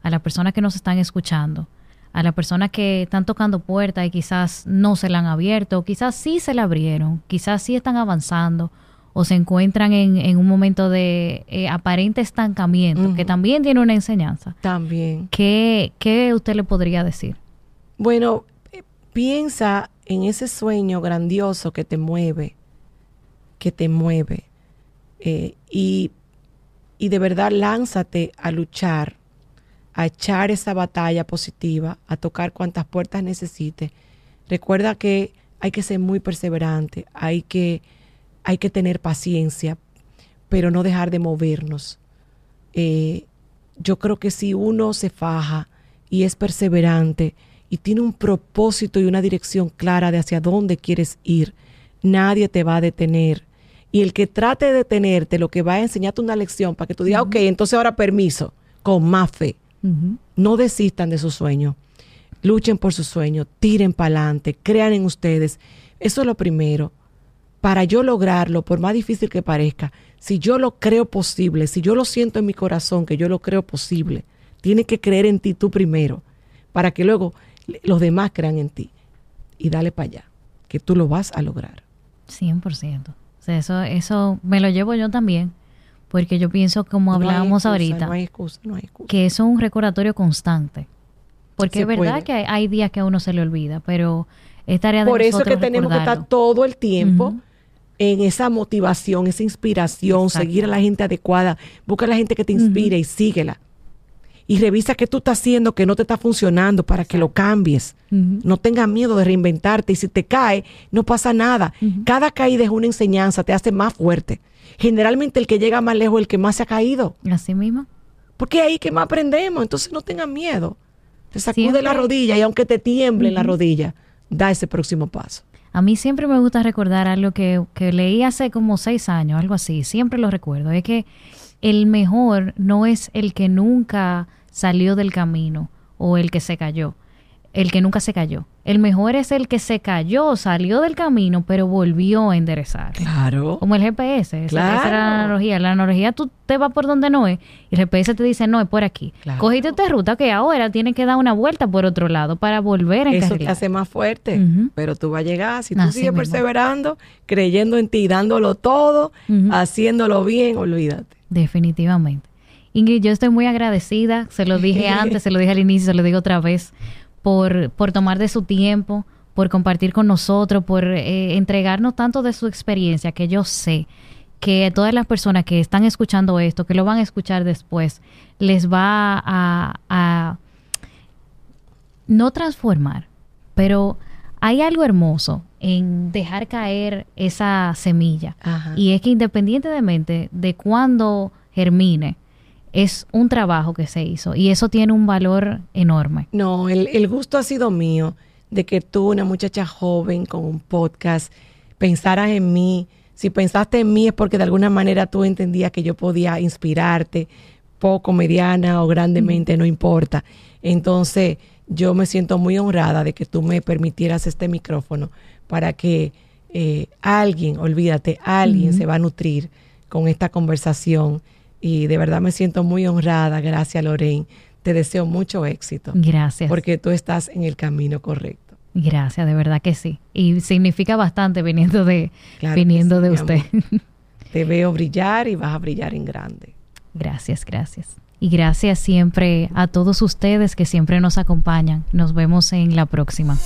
a las personas que nos están escuchando, a las personas que están tocando puertas y quizás no se la han abierto, quizás sí se la abrieron, quizás sí están avanzando o se encuentran en, en un momento de eh, aparente estancamiento, que también tiene una enseñanza. También. ¿Qué, ¿Qué usted le podría decir? Bueno, eh, piensa en ese sueño grandioso que te mueve, que te mueve, eh, y, y de verdad lánzate a luchar a echar esa batalla positiva, a tocar cuantas puertas necesite. Recuerda que hay que ser muy perseverante, hay que, hay que tener paciencia, pero no dejar de movernos. Eh, yo creo que si uno se faja y es perseverante y tiene un propósito y una dirección clara de hacia dónde quieres ir, nadie te va a detener. Y el que trate de detenerte, lo que va a enseñarte una lección para que tú digas, ok, entonces ahora permiso, con más fe. No desistan de sus sueños. Luchen por sus sueños, tiren para adelante, crean en ustedes. Eso es lo primero. Para yo lograrlo, por más difícil que parezca, si yo lo creo posible, si yo lo siento en mi corazón, que yo lo creo posible, tienes que creer en ti tú primero, para que luego los demás crean en ti. Y dale para allá, que tú lo vas a lograr. 100%. O sea, eso, eso me lo llevo yo también porque yo pienso, como hablábamos ahorita, que eso es un recordatorio constante. Porque es verdad que hay, días que a uno se le olvida, pero es tarea de Por eso es que tenemos que estar todo el tiempo en esa motivación, esa inspiración, seguir a la gente adecuada, busca a la gente que te inspire y síguela. Y revisa qué tú estás haciendo que no te está funcionando para que lo cambies. No tengas miedo de reinventarte y si te cae, no pasa nada. Cada caída es una enseñanza, te hace más fuerte generalmente el que llega más lejos es el que más se ha caído. Así mismo. Porque ahí que más aprendemos, entonces no tengan miedo. Te sacude la rodilla y aunque te tiemble la rodilla, da ese próximo paso. A mí siempre me gusta recordar algo que, que leí hace como seis años, algo así, siempre lo recuerdo, es que el mejor no es el que nunca salió del camino o el que se cayó, el que nunca se cayó. El mejor es el que se cayó, salió del camino, pero volvió a enderezar. Claro. Como el GPS. Esa, es la analogía. La analogía tú te vas por donde no es y el GPS te dice, no, es por aquí. Cogiste esta ruta que ahora tienes que dar una vuelta por otro lado para volver a Eso te hace más fuerte, pero tú vas a llegar. Si tú sigues perseverando, creyendo en ti, dándolo todo, haciéndolo bien, olvídate. Definitivamente. Ingrid, yo estoy muy agradecida. Se lo dije <laughs> antes, se lo dije al inicio, se lo digo otra vez por, por tomar de su tiempo, por compartir con nosotros, por eh, entregarnos tanto de su experiencia, que yo sé que todas las personas que están escuchando esto, que lo van a escuchar después, les va a, a no transformar, pero hay algo hermoso en dejar caer esa semilla. Y es que independientemente de cuándo germine, es un trabajo que se hizo y eso tiene un valor enorme. No, el, gusto ha sido mío de que tú, una muchacha joven con un podcast, pensaras en mí. Si pensaste en mí es porque de alguna manera tú entendías que yo podía inspirarte, poco, mediana o grandemente, no importa. Entonces, yo me siento muy honrada de que tú me permitieras este micrófono para que eh, alguien, olvídate, alguien se va a nutrir con esta conversación y de verdad me siento muy honrada. Gracias, Lorraine. Te deseo mucho éxito. Gracias. Porque tú estás en el camino correcto. Gracias, de verdad que sí. Y significa bastante viniendo de, viniendo de usted. Te veo brillar y vas a brillar en grande. Gracias, gracias. Y gracias siempre a todos ustedes que siempre nos acompañan. Nos vemos en la próxima.